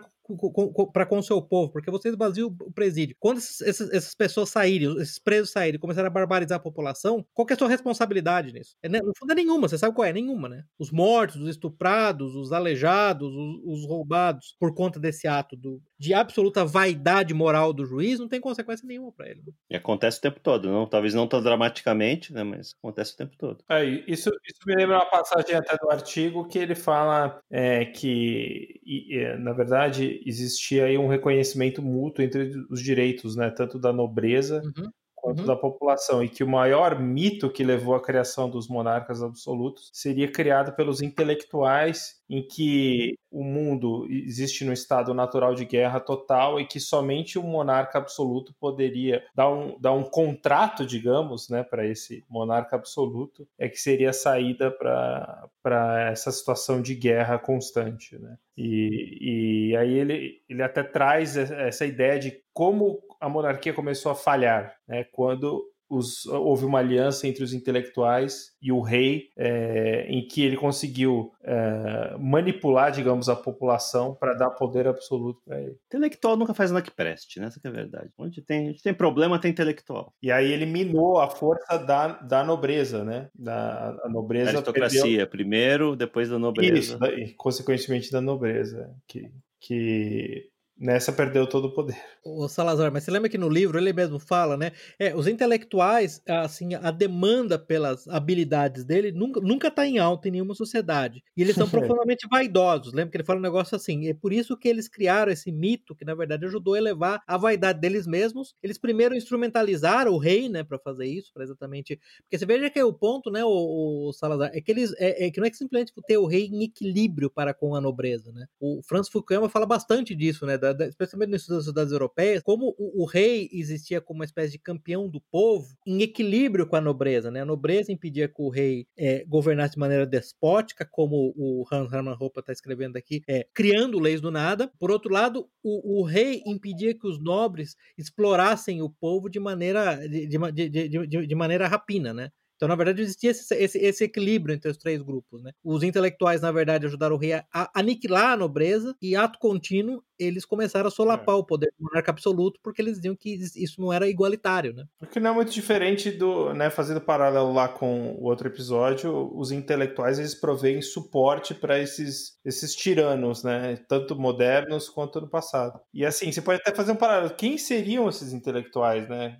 para com o seu povo? Porque você esvazia o presídio. Quando essas, essas, pessoas saírem, esses presos saírem começarem a barbarizar a população, qual é a sua responsabilidade nisso? É, né? No fundo é nenhuma, você sabe qual é? Nenhuma, né? Os mortos, os estuprados, os aleijados, os, os roubados por conta desse ato do, de absoluta vaidade moral do juiz, não tem consequência nenhuma para ele. E acontece o tempo todo, não? Talvez não tão dramaticamente, né? Mas acontece o tempo todo. É, isso, isso me lembra uma passagem até do artigo que ele fala é, que, e, na verdade, existia aí um reconhecimento mútuo entre os direitos, né? Tanto da nobreza uhum quanto uhum. da população, e que o maior mito que levou à criação dos monarcas absolutos seria criado pelos intelectuais em que o mundo existe no estado natural de guerra total e que somente um monarca absoluto poderia dar um, dar um contrato, digamos, né, para esse monarca absoluto, é que seria a saída para essa situação de guerra constante. Né? E, e aí ele, ele até traz essa ideia de como a monarquia começou a falhar, né, quando os, houve uma aliança entre os intelectuais e o rei, é, em que ele conseguiu é, manipular, digamos, a população para dar poder absoluto para ele. Intelectual nunca faz nada que preste, né? Essa é a verdade. Onde tem, onde tem problema, tem intelectual. E aí ele minou a força da, da nobreza, né? Da a nobreza. A aristocracia perdeu... primeiro, depois da nobreza. Isso, e consequentemente da nobreza, que, que Nessa perdeu todo o poder. O Salazar, mas você lembra que no livro ele mesmo fala, né? É, os intelectuais, assim, a demanda pelas habilidades dele nunca, nunca tá em alta em nenhuma sociedade. E eles são profundamente vaidosos. Lembra que ele fala um negócio assim? É por isso que eles criaram esse mito que, na verdade, ajudou a elevar a vaidade deles mesmos. Eles primeiro instrumentalizaram o rei, né, para fazer isso, para exatamente. Porque você veja que é o ponto, né, o, o Salazar, é que eles. É, é, que não é que simplesmente ter o rei em equilíbrio para com a nobreza, né? O Francis Fukuyama fala bastante disso, né? Da, da, especialmente nas sociedades europeias, como o, o, rei existia como uma espécie de campeão do povo, em equilíbrio com a nobreza. Né? A nobreza impedia que o rei é, governasse de maneira despótica, como o Hans Hermann Hoppe está escrevendo aqui, é, criando leis do nada. Por outro lado, o, o, rei impedia que os nobres explorassem o povo de maneira, de, de, de, de maneira rapina, né? Então, na verdade, existia esse, esse, esse, equilíbrio entre os três grupos. Né? Os intelectuais, na verdade, ajudaram o rei a aniquilar a nobreza e, ato contínuo, eles começaram a solapar o poder do monarca absoluto porque eles diziam que isso não era igualitário, né? Porque não é muito diferente do, né, fazendo paralelo lá com o outro episódio, os intelectuais eles provêm suporte para esses, esses tiranos, né, tanto modernos quanto no passado. E assim, você pode até fazer um paralelo, quem seriam esses intelectuais, né?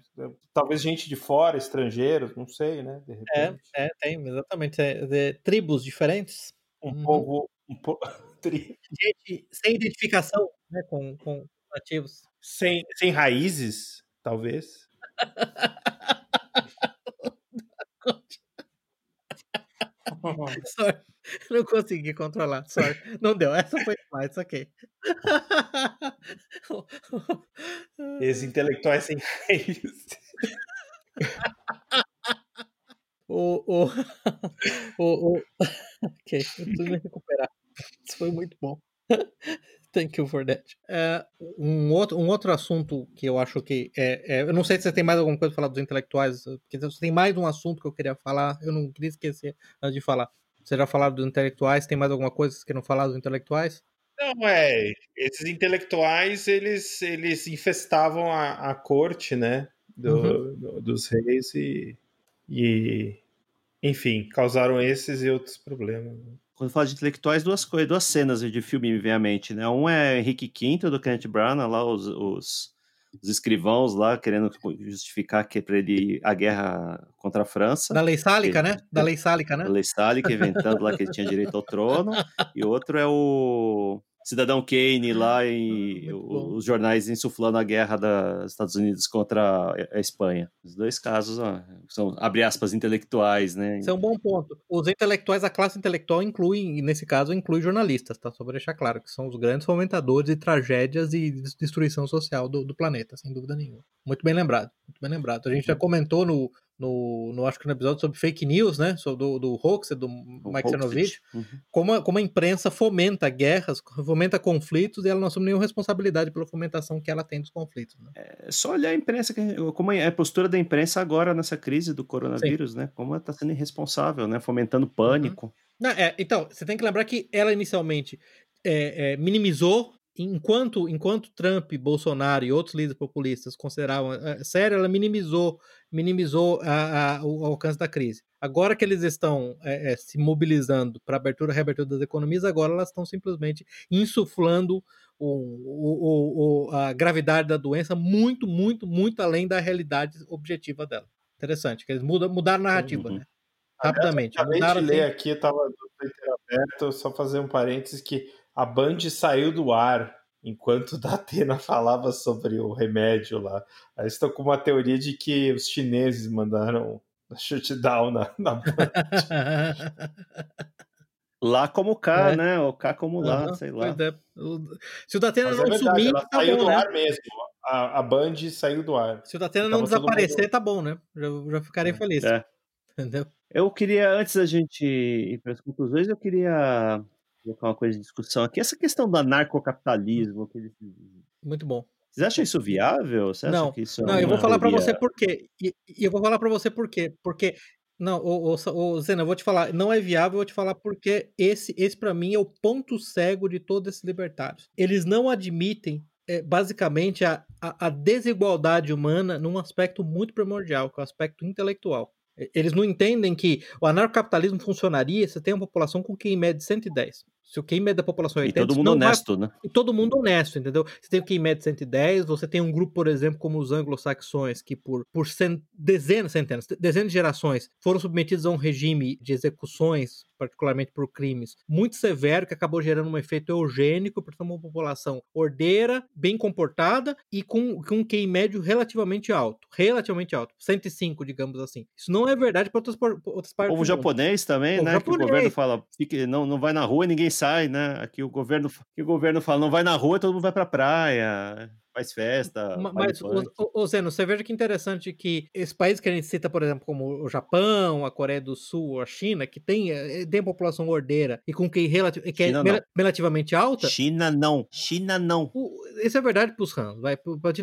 Talvez gente de fora, estrangeiros, não sei, né, de É, repente. é, tem, exatamente. É, é, tribos diferentes. Um Uhum. povo um po... Gente sem identificação né, com, com nativos. sem, sem raízes, talvez. Sorry. Não consegui controlar. Sorry. Não deu. Essa foi demais, ok. Esses intelectuais sem raízes. o, o, o, o... Ok, eu preciso me recuperar. Isso foi muito bom. Thank you for that. É, um, outro, um outro assunto que eu acho que. É, é, eu não sei se você tem mais alguma coisa para falar dos intelectuais, porque você tem mais um assunto que eu queria falar, eu não queria esquecer antes de falar. Você já falaram dos intelectuais, tem mais alguma coisa que não falar dos intelectuais? Não, é. Esses intelectuais, eles, eles infestavam a, a corte, né? Do, do- dos reis e, e. Enfim, causaram esses e outros problemas. Quando fala de intelectuais, duas coisas, duas cenas de filme me vem à mente, né? Um é Henrique V do Kenneth Branagh, lá os, os, os escrivãos lá querendo justificar que para ele a guerra contra a França. Da lei sálica, Ele- né? Da lei sálica, né? O Lei Salic inventando lá que ele tinha direito ao trono. E outro é o Cidadão Kane lá e Muito o- bom. os jornais insuflando a guerra dos Estados Unidos contra a- Espanha. Os dois casos ó, são, abre aspas, intelectuais, né? Isso é um bom ponto. Os intelectuais, a classe intelectual inclui, e nesse caso, inclui jornalistas, tá? Só para deixar claro, que são os grandes fomentadores de tragédias e des- destruição social do, do planeta, sem dúvida nenhuma. Muito bem lembrado, muito bem lembrado. A gente já comentou no, no, no acho que no episódio sobre fake news, né? Sobre do, do hoax, do O Mike. Cernovich, Uhum. como a, como a imprensa fomenta guerras, fomenta conflitos, e ela não assume nenhuma responsabilidade pela fomentação que ela tem dos conflitos. Né? É só olhar a imprensa, como é a postura da imprensa agora nessa crise do coronavírus, né? Como ela está sendo irresponsável, né? Fomentando pânico. Não, é, então, você tem que lembrar que ela inicialmente é, é, minimizou, enquanto, enquanto Trump, Bolsonaro e outros líderes populistas consideravam é, sério, ela minimizou, minimizou a- a- o alcance da crise. Agora que eles estão é, é, se mobilizando para abertura e reabertura das economias, agora elas estão simplesmente insuflando o, o- o- a gravidade da doença muito, muito, muito além da realidade objetiva dela. Interessante, que eles mudam, mudaram a narrativa, Uhum. né? Rapidamente. Acabei de ler assim, aqui, eu tava do Twitter aberto, só fazer um parênteses que a Band saiu do ar enquanto o Datena falava sobre o remédio lá. Aí estou com uma teoria de que os chineses mandaram shutdown na, na Band. Lá como cá, É. né? Ou cá como lá, sei lá. é. O- Se o Datena Mas não é verdade, sumir, ela tá saiu bom, do né? ar mesmo. A, a Band saiu do ar. Se o Datena não desaparecer, mundo- tá bom, né? Já, já ficarei feliz. É. Entendeu? Eu queria, antes da gente ir para as conclusões, eu queria colocar uma coisa de discussão aqui. Essa questão do anarcocapitalismo. que eles- Muito bom. Vocês acham isso viável? Você acha Não, isso é Não, eu vou falar teoria- você por quê. E, e eu vou falar pra você por quê. Porque. Não, ô, ô, Sa- ô, Zena, eu vou te falar, não é viável, eu vou te falar porque esse, esse para mim é o ponto cego de todos esses libertários. Eles não admitem, é, basicamente, a, a, a desigualdade humana num aspecto muito primordial, que é o aspecto intelectual. Eles não entendem que o anarcocapitalismo funcionaria se tem uma população com QI médio de 110. Se o QI da população é E 80, todo isso mundo não vai honesto, né? e todo mundo honesto, entendeu? Você tem o QI de 110, você tem um grupo, por exemplo, como os anglo-saxões, que por, por cen- dezenas, centenas, dezenas de gerações foram submetidos a um regime de execuções, particularmente por crimes, muito severo, que acabou gerando um efeito eugênico, portanto, uma população ordeira, bem comportada e com, com um QI médio relativamente alto. Relativamente alto. 105, digamos assim. Isso não é verdade para outras, outras partes Povo japonês também, Povo né? Que o japonês. governo fala, fique, não, não vai na rua e ninguém sai, né? Aqui o governo, o governo fala, não vai na rua todo mundo vai pra praia. Faz festa. Mas, o Zeno, você veja que interessante que esses países que a gente cita, por exemplo, como o Japão, a Coreia do Sul, a China, que tem, eh, tem população ordeira e com que, relati que é China relativamente alta, China não. China não. o- isso é verdade para os Han, vai, pra- pra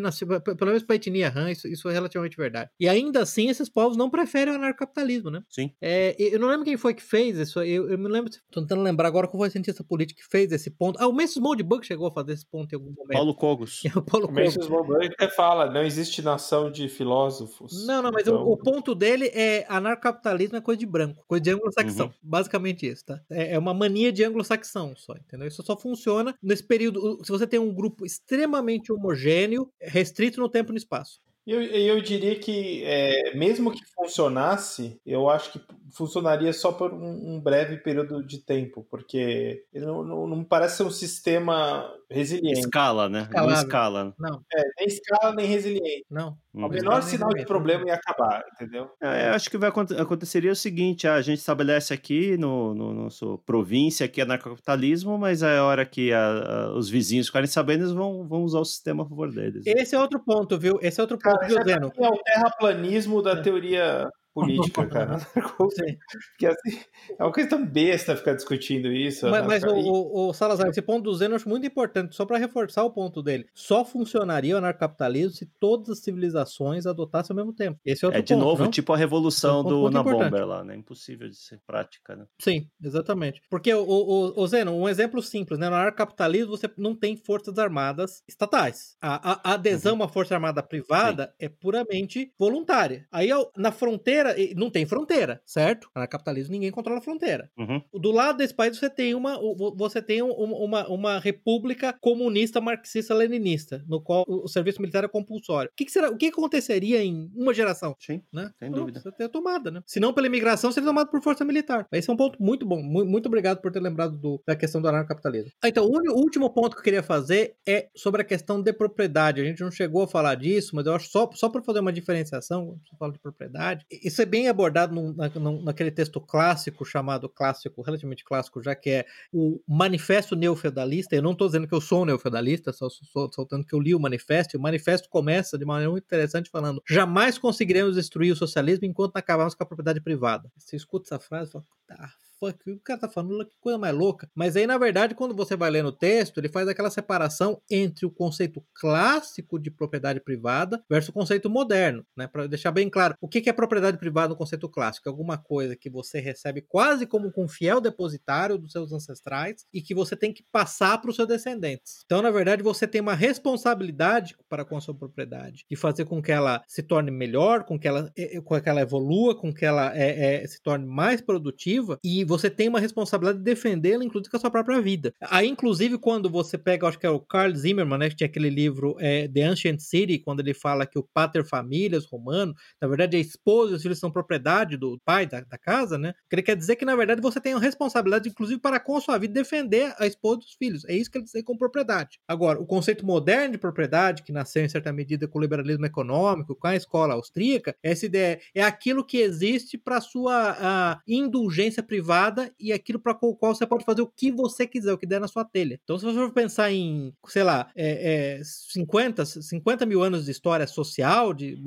pelo menos para a etnia Han, isso, isso é relativamente verdade. E ainda assim, esses povos não preferem o anarcapitalismo, né? Sim. É, eu não lembro quem foi que fez isso, eu, eu me lembro, tô tentando lembrar agora qual foi o cientista político que fez esse ponto. Ah, o Mendes Moldbug chegou a fazer esse ponto em algum momento. Paulo Cogos. o Paulo Coelho. Moldbug até fala, não existe nação de filósofos. Não, não, mas Então, o, o ponto dele é anarcapitalismo é coisa de branco, coisa de anglo-saxão. Uhum. Basicamente isso, tá? É, é uma mania de anglo-saxão só, entendeu? Isso só funciona nesse período. Se você tem um grupo extremamente homogêneo, restrito no tempo e no espaço. E eu, eu diria que, é, mesmo que funcionasse, eu acho que funcionaria só por um, um breve período de tempo, porque não, não, não parece ser um sistema resiliente. Escala, né? Não Escalável. escala. né? Não, É, nem escala, nem resiliente. não. O menor sinal de problema não. ia acabar, entendeu? É, eu acho que vai aconte- aconteceria o seguinte: ah, a gente estabelece aqui no, no nosso província aqui anarcocapitalismo, mas é a hora que a- a- os vizinhos ficarem sabendo, eles vão, vão usar o sistema a favor deles. Esse é outro ponto, viu? Esse é outro ponto, Cara, viu, é, Zeno? é o terraplanismo da teoria política, cara. Sim. Porque, assim, é uma coisa tão besta ficar discutindo isso. Mas, né, mas o, o- o Salazar, esse ponto do Zeno eu acho muito importante, só para reforçar o ponto dele. Só funcionaria o anarcapitalismo se todas as civilizações adotassem ao mesmo tempo. Esse é outro É de ponto, novo, não? tipo a revolução é um do ponto na importante. bomber lá, né? Impossível de ser prática, né? Sim, exatamente. Porque, o, o, o Zeno, um exemplo simples, né? No anarcapitalismo você não tem forças armadas estatais. A, a- a adesão Uhum. a uma força armada privada é puramente voluntária. Aí, na fronteira, e não tem fronteira, certo? No anarcapitalismo ninguém controla a fronteira. Uhum. Do lado desse país você tem uma, você tem um- uma, uma república comunista marxista-leninista, no qual o, serviço militar é compulsório. O que, que será, o que aconteceria em uma geração? Sim, né? sem dúvida. Você tomada, né? Se não pela imigração, seria tomado por força militar. Esse é um ponto muito bom. Mu- Muito, obrigado por ter lembrado do- da questão do anarcapitalismo. Ah, então, o último ponto que eu queria fazer é sobre a questão de propriedade. A gente não chegou a falar disso, mas eu acho só, só para fazer uma diferenciação, quando você fala de propriedade, isso é bem abordado num- na- num- naquele texto clássico, chamado clássico, relativamente clássico, já que é o Manifesto Neofeudalista. Eu não estou dizendo que eu sou um neofeudalista, só soltando que eu li o manifesto, e o manifesto começa de maneira muito interessante falando: jamais conseguiremos destruir o socialismo enquanto acabarmos com a propriedade privada. Você escuta essa frase e fala, ah, fuck, o cara tá falando que coisa mais louca. Mas aí, na verdade, quando você vai ler no texto, ele faz aquela separação entre o conceito clássico de propriedade privada versus o conceito moderno, né? Para deixar bem claro, o que é propriedade privada no conceito clássico? É alguma coisa que você recebe quase como com um fiel depositário dos seus ancestrais e que você tem que passar para os seus descendentes. Então, na verdade, você tem uma responsabilidade para com a sua propriedade de fazer com que ela se torne melhor, com que ela, eh, com que ela evolua, com que ela eh, eh, se torne mais produtiva e você tem uma responsabilidade de defendê-la, inclusive com a sua própria vida. Aí, inclusive, quando você pega, acho que é o Carl Zimmerman, né, que tinha aquele livro eh, The Ancient City, quando ele fala que o pater familias romano, na verdade, a esposa e os filhos são propriedade do pai da, da casa, né? Que ele quer dizer que, na verdade, você tem a responsabilidade, inclusive, para com a sua vida, defender a esposa e os filhos. É isso que ele diz com propriedade. Agora, o conceito moderno de propriedade, que nasceu em certa medida com o liberalismo econômico, com a escola austríaca, essa ideia é aquilo que existe para sua a, indulgência privada e aquilo para o qual você pode fazer o que você quiser, o que der na sua telha. Então, se você for pensar em, sei lá, é, é, 50, 50 mil anos de história social, de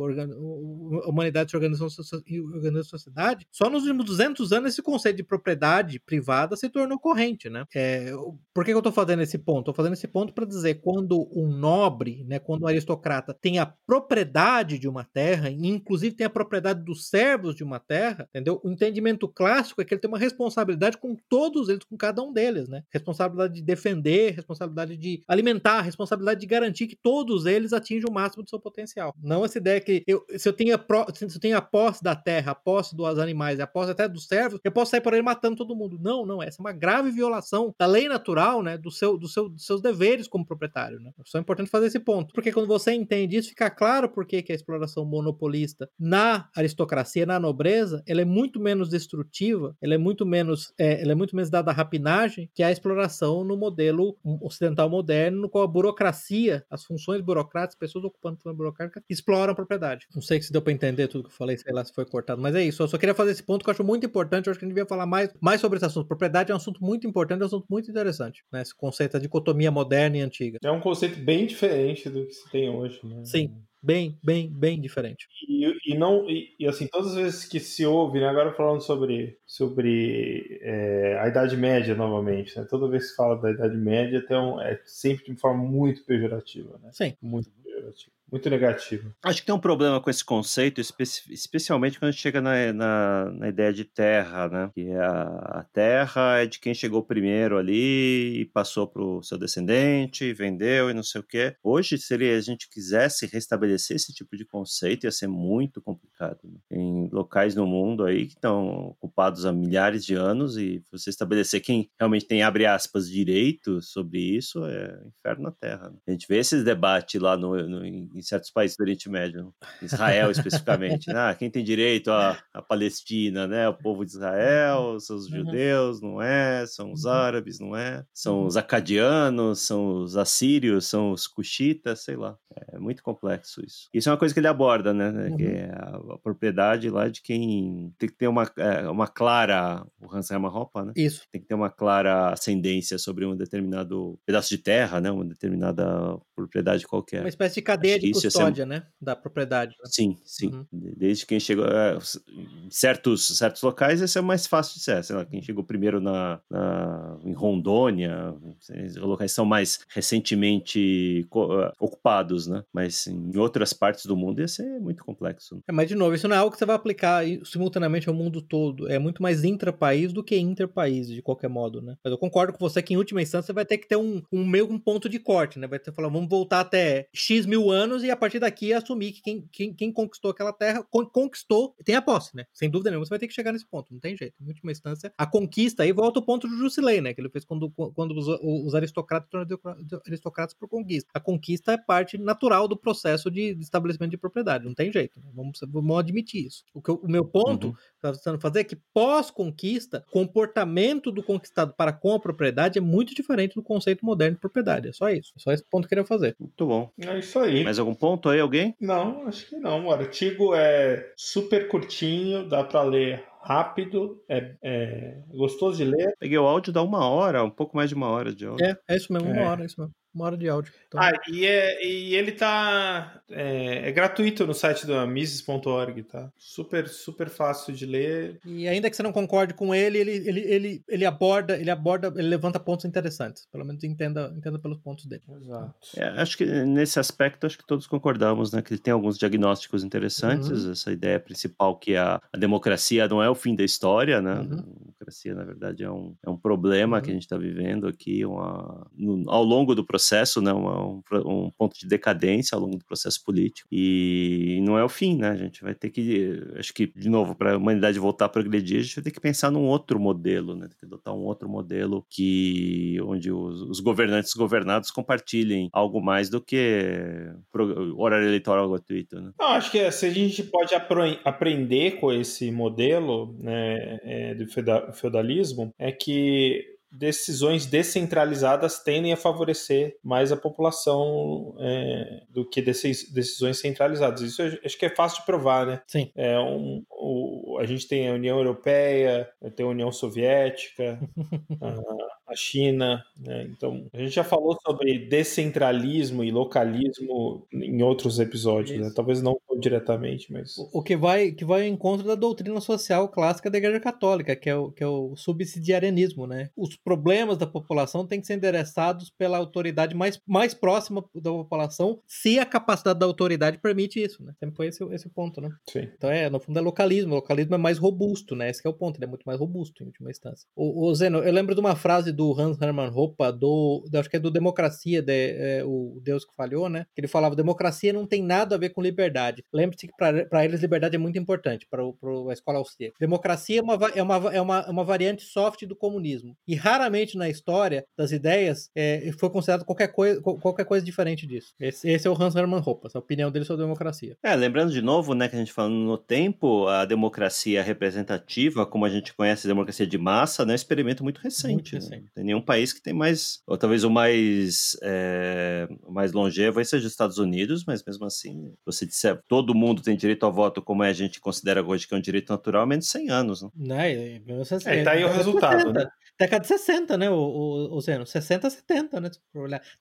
humanidade se organizando em sociedade, só nos últimos 200 anos esse conceito de propriedade privada se tornou corrente, né? É, por que eu estou fazendo esse ponto? Estou fazendo esse ponto para dizer quando um nobre, né, quando um aristocrata tem a propriedade de uma terra, inclusive tem a propriedade dos servos de uma terra, entendeu? O entendimento clássico é que ele tem uma responsabilidade com todos eles, com cada um deles, né? Responsabilidade de defender, responsabilidade de alimentar, responsabilidade de garantir que todos eles atinjam o máximo do seu potencial. Não essa ideia que eu, se eu tenho a, a posse da terra, a posse dos animais, a posse até dos servos, eu posso sair por aí matando todo mundo. Não, não, essa é uma grave violação da lei natural, né, do seu, do seu, dos seus deveres como proprietário, né? Só é importante fazer esse ponto, porque quando você entende isso, fica claro por que a exploração monopolista na aristocracia, na nobreza, ela é muito menos destrutiva, ela é muito menos, é, ela é muito menos dada à rapinagem que a exploração no modelo ocidental moderno, no qual a burocracia, as funções burocráticas, pessoas ocupando funções burocráticas, exploram a propriedade. Não sei se deu para entender tudo que eu falei, sei lá se foi cortado, mas é isso. Eu só queria fazer esse ponto que eu acho muito importante. Eu acho que a gente devia falar mais, mais sobre esse assunto. Propriedade é um assunto muito importante, é um assunto muito interessante, né? Esse conceito da dicotomia moderna e antiga. É um conceito bem diferente do que se tem hoje, né? Sim. Bem, bem, bem diferente. E, e não e, e, assim todas as vezes que se ouve, né, agora falando sobre sobre é, a Idade Média novamente, né, toda vez que se fala da Idade Média tem um, é sempre de forma muito pejorativa, né? Sim. Muito pejorativa muito negativo. Acho que tem um problema com esse conceito, especialmente quando chega na, na, na, ideia de terra, né? Que a, a, terra é de quem chegou primeiro ali e passou para o seu descendente, vendeu e não sei o quê. Hoje, se a gente quisesse restabelecer esse tipo de conceito, ia ser muito complicado. Né? Em locais no mundo aí que estão ocupados há milhares de anos e você estabelecer quem realmente tem, abre aspas, direito sobre isso, é inferno na terra. Né? A gente vê esses debates lá no, no em certos países do Oriente Médio, Israel especificamente. né? Ah, quem tem direito à, à, Palestina, né? O povo de Israel, são os uhum. judeus, não é? São os uhum. árabes, não é? São os acadianos, são os assírios, são os cuxitas, sei lá. É muito complexo isso. Isso é uma coisa que ele aborda, né? Uhum. Que é a, a, propriedade lá de quem tem que ter uma, é, uma clara. O Hans Hermann Hoppe, né? Isso. Tem que ter uma clara ascendência sobre um determinado pedaço de terra, né? Uma determinada propriedade qualquer. Uma espécie de cadeia de custódia, ser... né? Da propriedade. Né? Sim, sim. Uhum. Desde quem chegou. É, em certos, certos locais, esse é mais fácil de ser. Sei lá, quem chegou primeiro na, na em Rondônia, locais são mais recentemente uh, ocupados, né? Mas em outras partes do mundo ia ser muito complexo. Né? É, mas de novo, isso não é algo que você vai aplicar simultaneamente ao mundo todo. É muito mais intra-país do que inter-país, de qualquer modo, né? Mas eu concordo com você que, em última instância, você vai ter que ter um, um meio um ponto de corte, né? Vai ter que falar, vamos voltar até X mil anos e a partir daqui assumir que quem, quem, quem conquistou aquela terra conquistou, tem a posse, né? Sem dúvida nenhuma, você vai ter que chegar nesse ponto, não tem jeito. Em última instância, a conquista aí volta ao ponto do Jusilei, né? Que ele fez quando, quando os, os aristocratas tornaram aristocratas por conquista. A conquista é parte natural do processo de, de estabelecimento de propriedade, não tem jeito. Né? Vamos, vamos admitir isso. O, que o meu ponto uhum. que eu estava tentando fazer é que pós-conquista, comportamento do conquistado para com a propriedade é muito diferente do conceito moderno de propriedade. É só isso. É só esse ponto que eu queria fazer. Muito bom. É isso aí. Mais algum ponto aí, alguém? Não, acho que não. O artigo é super curtinho, dá para ler rápido, é, é, gostoso de ler. Peguei o áudio dá uma hora, um pouco mais de uma hora de áudio. É, é isso mesmo, uma é. hora, é isso mesmo uma hora de áudio. Então... Ah, e, é, e ele tá. É, é gratuito no site da Mises.org, tá? Super, super fácil de ler. E ainda que você não concorde com ele, ele, ele, ele, ele aborda, ele aborda, ele levanta pontos interessantes. Pelo menos entenda, entenda pelos pontos dele. Exato. É, acho que nesse aspecto, acho que todos concordamos, né? Que ele tem alguns diagnósticos interessantes. Uhum. Essa ideia principal que a, a democracia não é o fim da história, né? Uhum. A democracia, na verdade, é um, é um problema uhum. que a gente está vivendo aqui uma, no, ao longo do processo processo, né, um, um, ponto de decadência ao longo do processo político. E não é o fim, né? A gente vai ter que, acho que, de novo, para a humanidade voltar a progredir, a gente vai ter que pensar num outro modelo, né? Tem que adotar um outro modelo que, onde os, os governantes governados compartilhem algo mais do que horário eleitoral gratuito, né? Não, acho que se a gente pode aprender com esse modelo né, é, do feudalismo, é que decisões descentralizadas tendem a favorecer mais a população é, do que decisões centralizadas. Isso acho que é fácil de provar, né? Sim. É um, o, a gente tem a União Europeia, tem a União Soviética, a, a China, né? Então, a gente já falou sobre descentralismo e localismo em outros episódios, né? Talvez não diretamente, mas... O, que vai que vai ao encontro da doutrina social clássica da Igreja Católica, que é o, que é o subsidiarianismo, né? Os problemas da população têm que ser endereçados pela autoridade mais, mais próxima da população, se a capacidade da autoridade permite isso, né? Sempre foi esse, esse ponto, né? Sim. Então, é, no fundo, é localismo. O localismo é mais robusto, né? Esse é o ponto, ele é muito mais robusto, em última instância. O, o Zeno, eu lembro de uma frase do Hans Hermann Hoppe, do, acho que é do Democracia, de, é, o Deus que falhou, né? Que ele falava, democracia não tem nada a ver com liberdade. lembre-se que para eles liberdade é muito importante, para a escola austríaca. Democracia é uma, é, uma, é, uma, é uma variante soft do comunismo. E raramente na história das ideias é, foi considerado qualquer coisa, qualquer coisa diferente disso. Esse, esse é o Hans Hermann Hoppe, a opinião dele sobre a democracia. É, lembrando de novo, né, que a gente falando no tempo, a democracia representativa, como a gente conhece a democracia de massa, né, é um experimento muito recente. Muito né? recente. Né? Tem nenhum país que tem mais, ou talvez o mais, é, o mais longevo seja os Estados Unidos, mas mesmo assim, você disser todo mundo tem direito ao voto, como a gente considera hoje que é um direito natural, menos de 100 anos. Né? Não, é, é, tá aí o resultado. Né? Década de 60, né, o, o, o Zeno? 60, 70, né?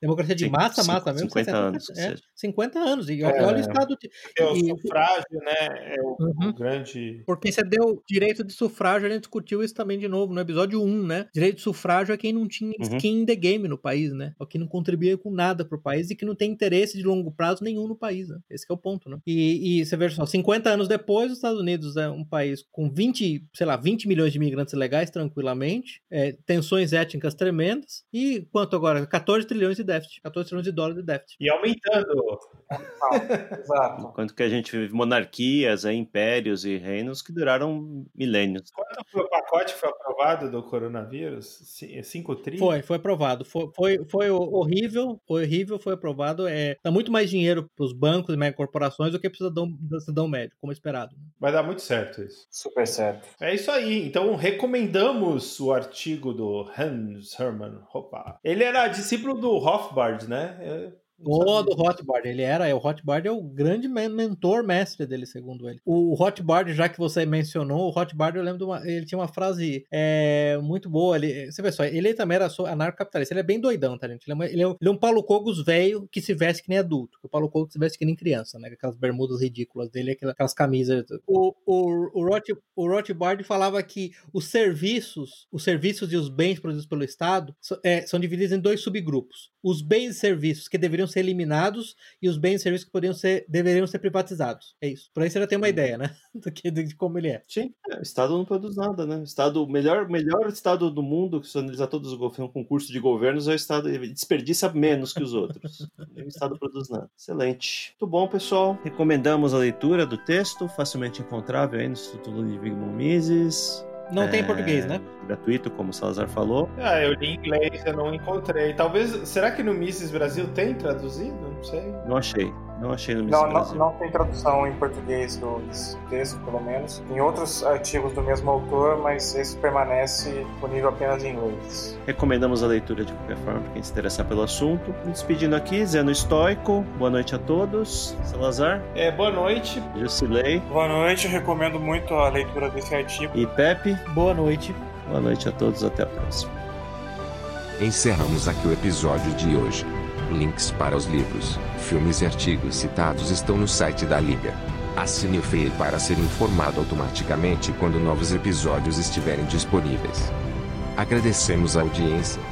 Democracia de massa, cinco, massa mesmo. 50 60, anos. É, 50 anos. E é, olha o estado. De, é o e, sufrágio, né? É o, uhum. o, grande. Porque você deu direito de sufrágio, a gente discutiu isso também de novo no episódio 1, né? Direito de sufrágio é quem não tinha uhum. skin in the game no país, né? É quem não contribuía com nada pro país e que não tem interesse de longo prazo nenhum no país, né? Esse é o ponto, né? E, e você vê só, 50 anos depois, os Estados Unidos é um país com 20, sei lá, 20 milhões de imigrantes legais tranquilamente, é, tensões étnicas tremendas. E quanto agora? 14 trilhões de déficit. 14 trilhões de dólares de déficit. E aumentando. Exato. Enquanto que a gente vive monarquias, é, impérios e reinos que duraram milênios. Quanto foi o pacote foi aprovado do coronavírus? 5 trilhões? Foi, foi aprovado. Foi, foi, foi horrível, foi horrível, foi aprovado. É, dá muito mais dinheiro para os bancos e megacorporações do que para o cidadão, cidadão médio, como esperado. Vai dar muito certo isso. Super certo. É isso aí. Então recomendamos o artigo do Han Hans Hermann Hoppe. Ele era discípulo do Hofbard, né? É, o do Hotbard, ele era, o Hotbard é o grande mentor mestre dele, segundo ele. O Hotbard, já que você mencionou, o Hotbard, eu lembro de uma, ele tinha uma frase é, muito boa, ele, você vê só, ele também era anarcocapitalista, ele é bem doidão, tá gente? Ele é, é, ele é um Paulo Cogos velho que se veste que nem adulto, o Paulo Cogos se veste que nem criança, né? Aquelas bermudas ridículas dele, aquelas camisas. O, o, o, Roth, o Rothbard falava que os serviços, os serviços e os bens produzidos pelo Estado é, são divididos em dois subgrupos. Os bens e serviços que deveriam ser eliminados e os bens e serviços que poderiam ser, deveriam ser privatizados. É isso. Por aí você já tem uma ideia, né? Do que, de como ele é. Sim, é, o Estado não produz nada, né? O Estado, o melhor, melhor Estado do mundo, que se analisar todos os governos, um concurso de governos, é o Estado, desperdiça menos que os outros. o Estado produz nada. Excelente. Muito bom, pessoal. Recomendamos a leitura do texto, facilmente encontrável aí no Instituto Ludwig Mises. Não é... tem em português, né? Gratuito, como o Salazar falou. Ah, eu li em inglês, eu não encontrei. Talvez. Será que no Mises Brasil tem traduzido? Não sei. Não achei. Não achei no não, não, não, tem tradução em português do texto, pelo menos. Em outros artigos do mesmo autor, mas esse permanece disponível apenas em inglês. Recomendamos a leitura de qualquer forma para quem se interessar pelo assunto. Me despedindo aqui, Zeno Estoico. Boa noite a todos. Salazar. É, boa noite. Jusilei. Boa noite, eu recomendo muito a leitura desse artigo. E Pepe. Boa noite. Boa noite a todos, até a próxima. Encerramos aqui o episódio de hoje. Links para os livros, filmes e artigos citados estão no site da Liga. Assine o feed para ser informado automaticamente quando novos episódios estiverem disponíveis. Agradecemos a audiência.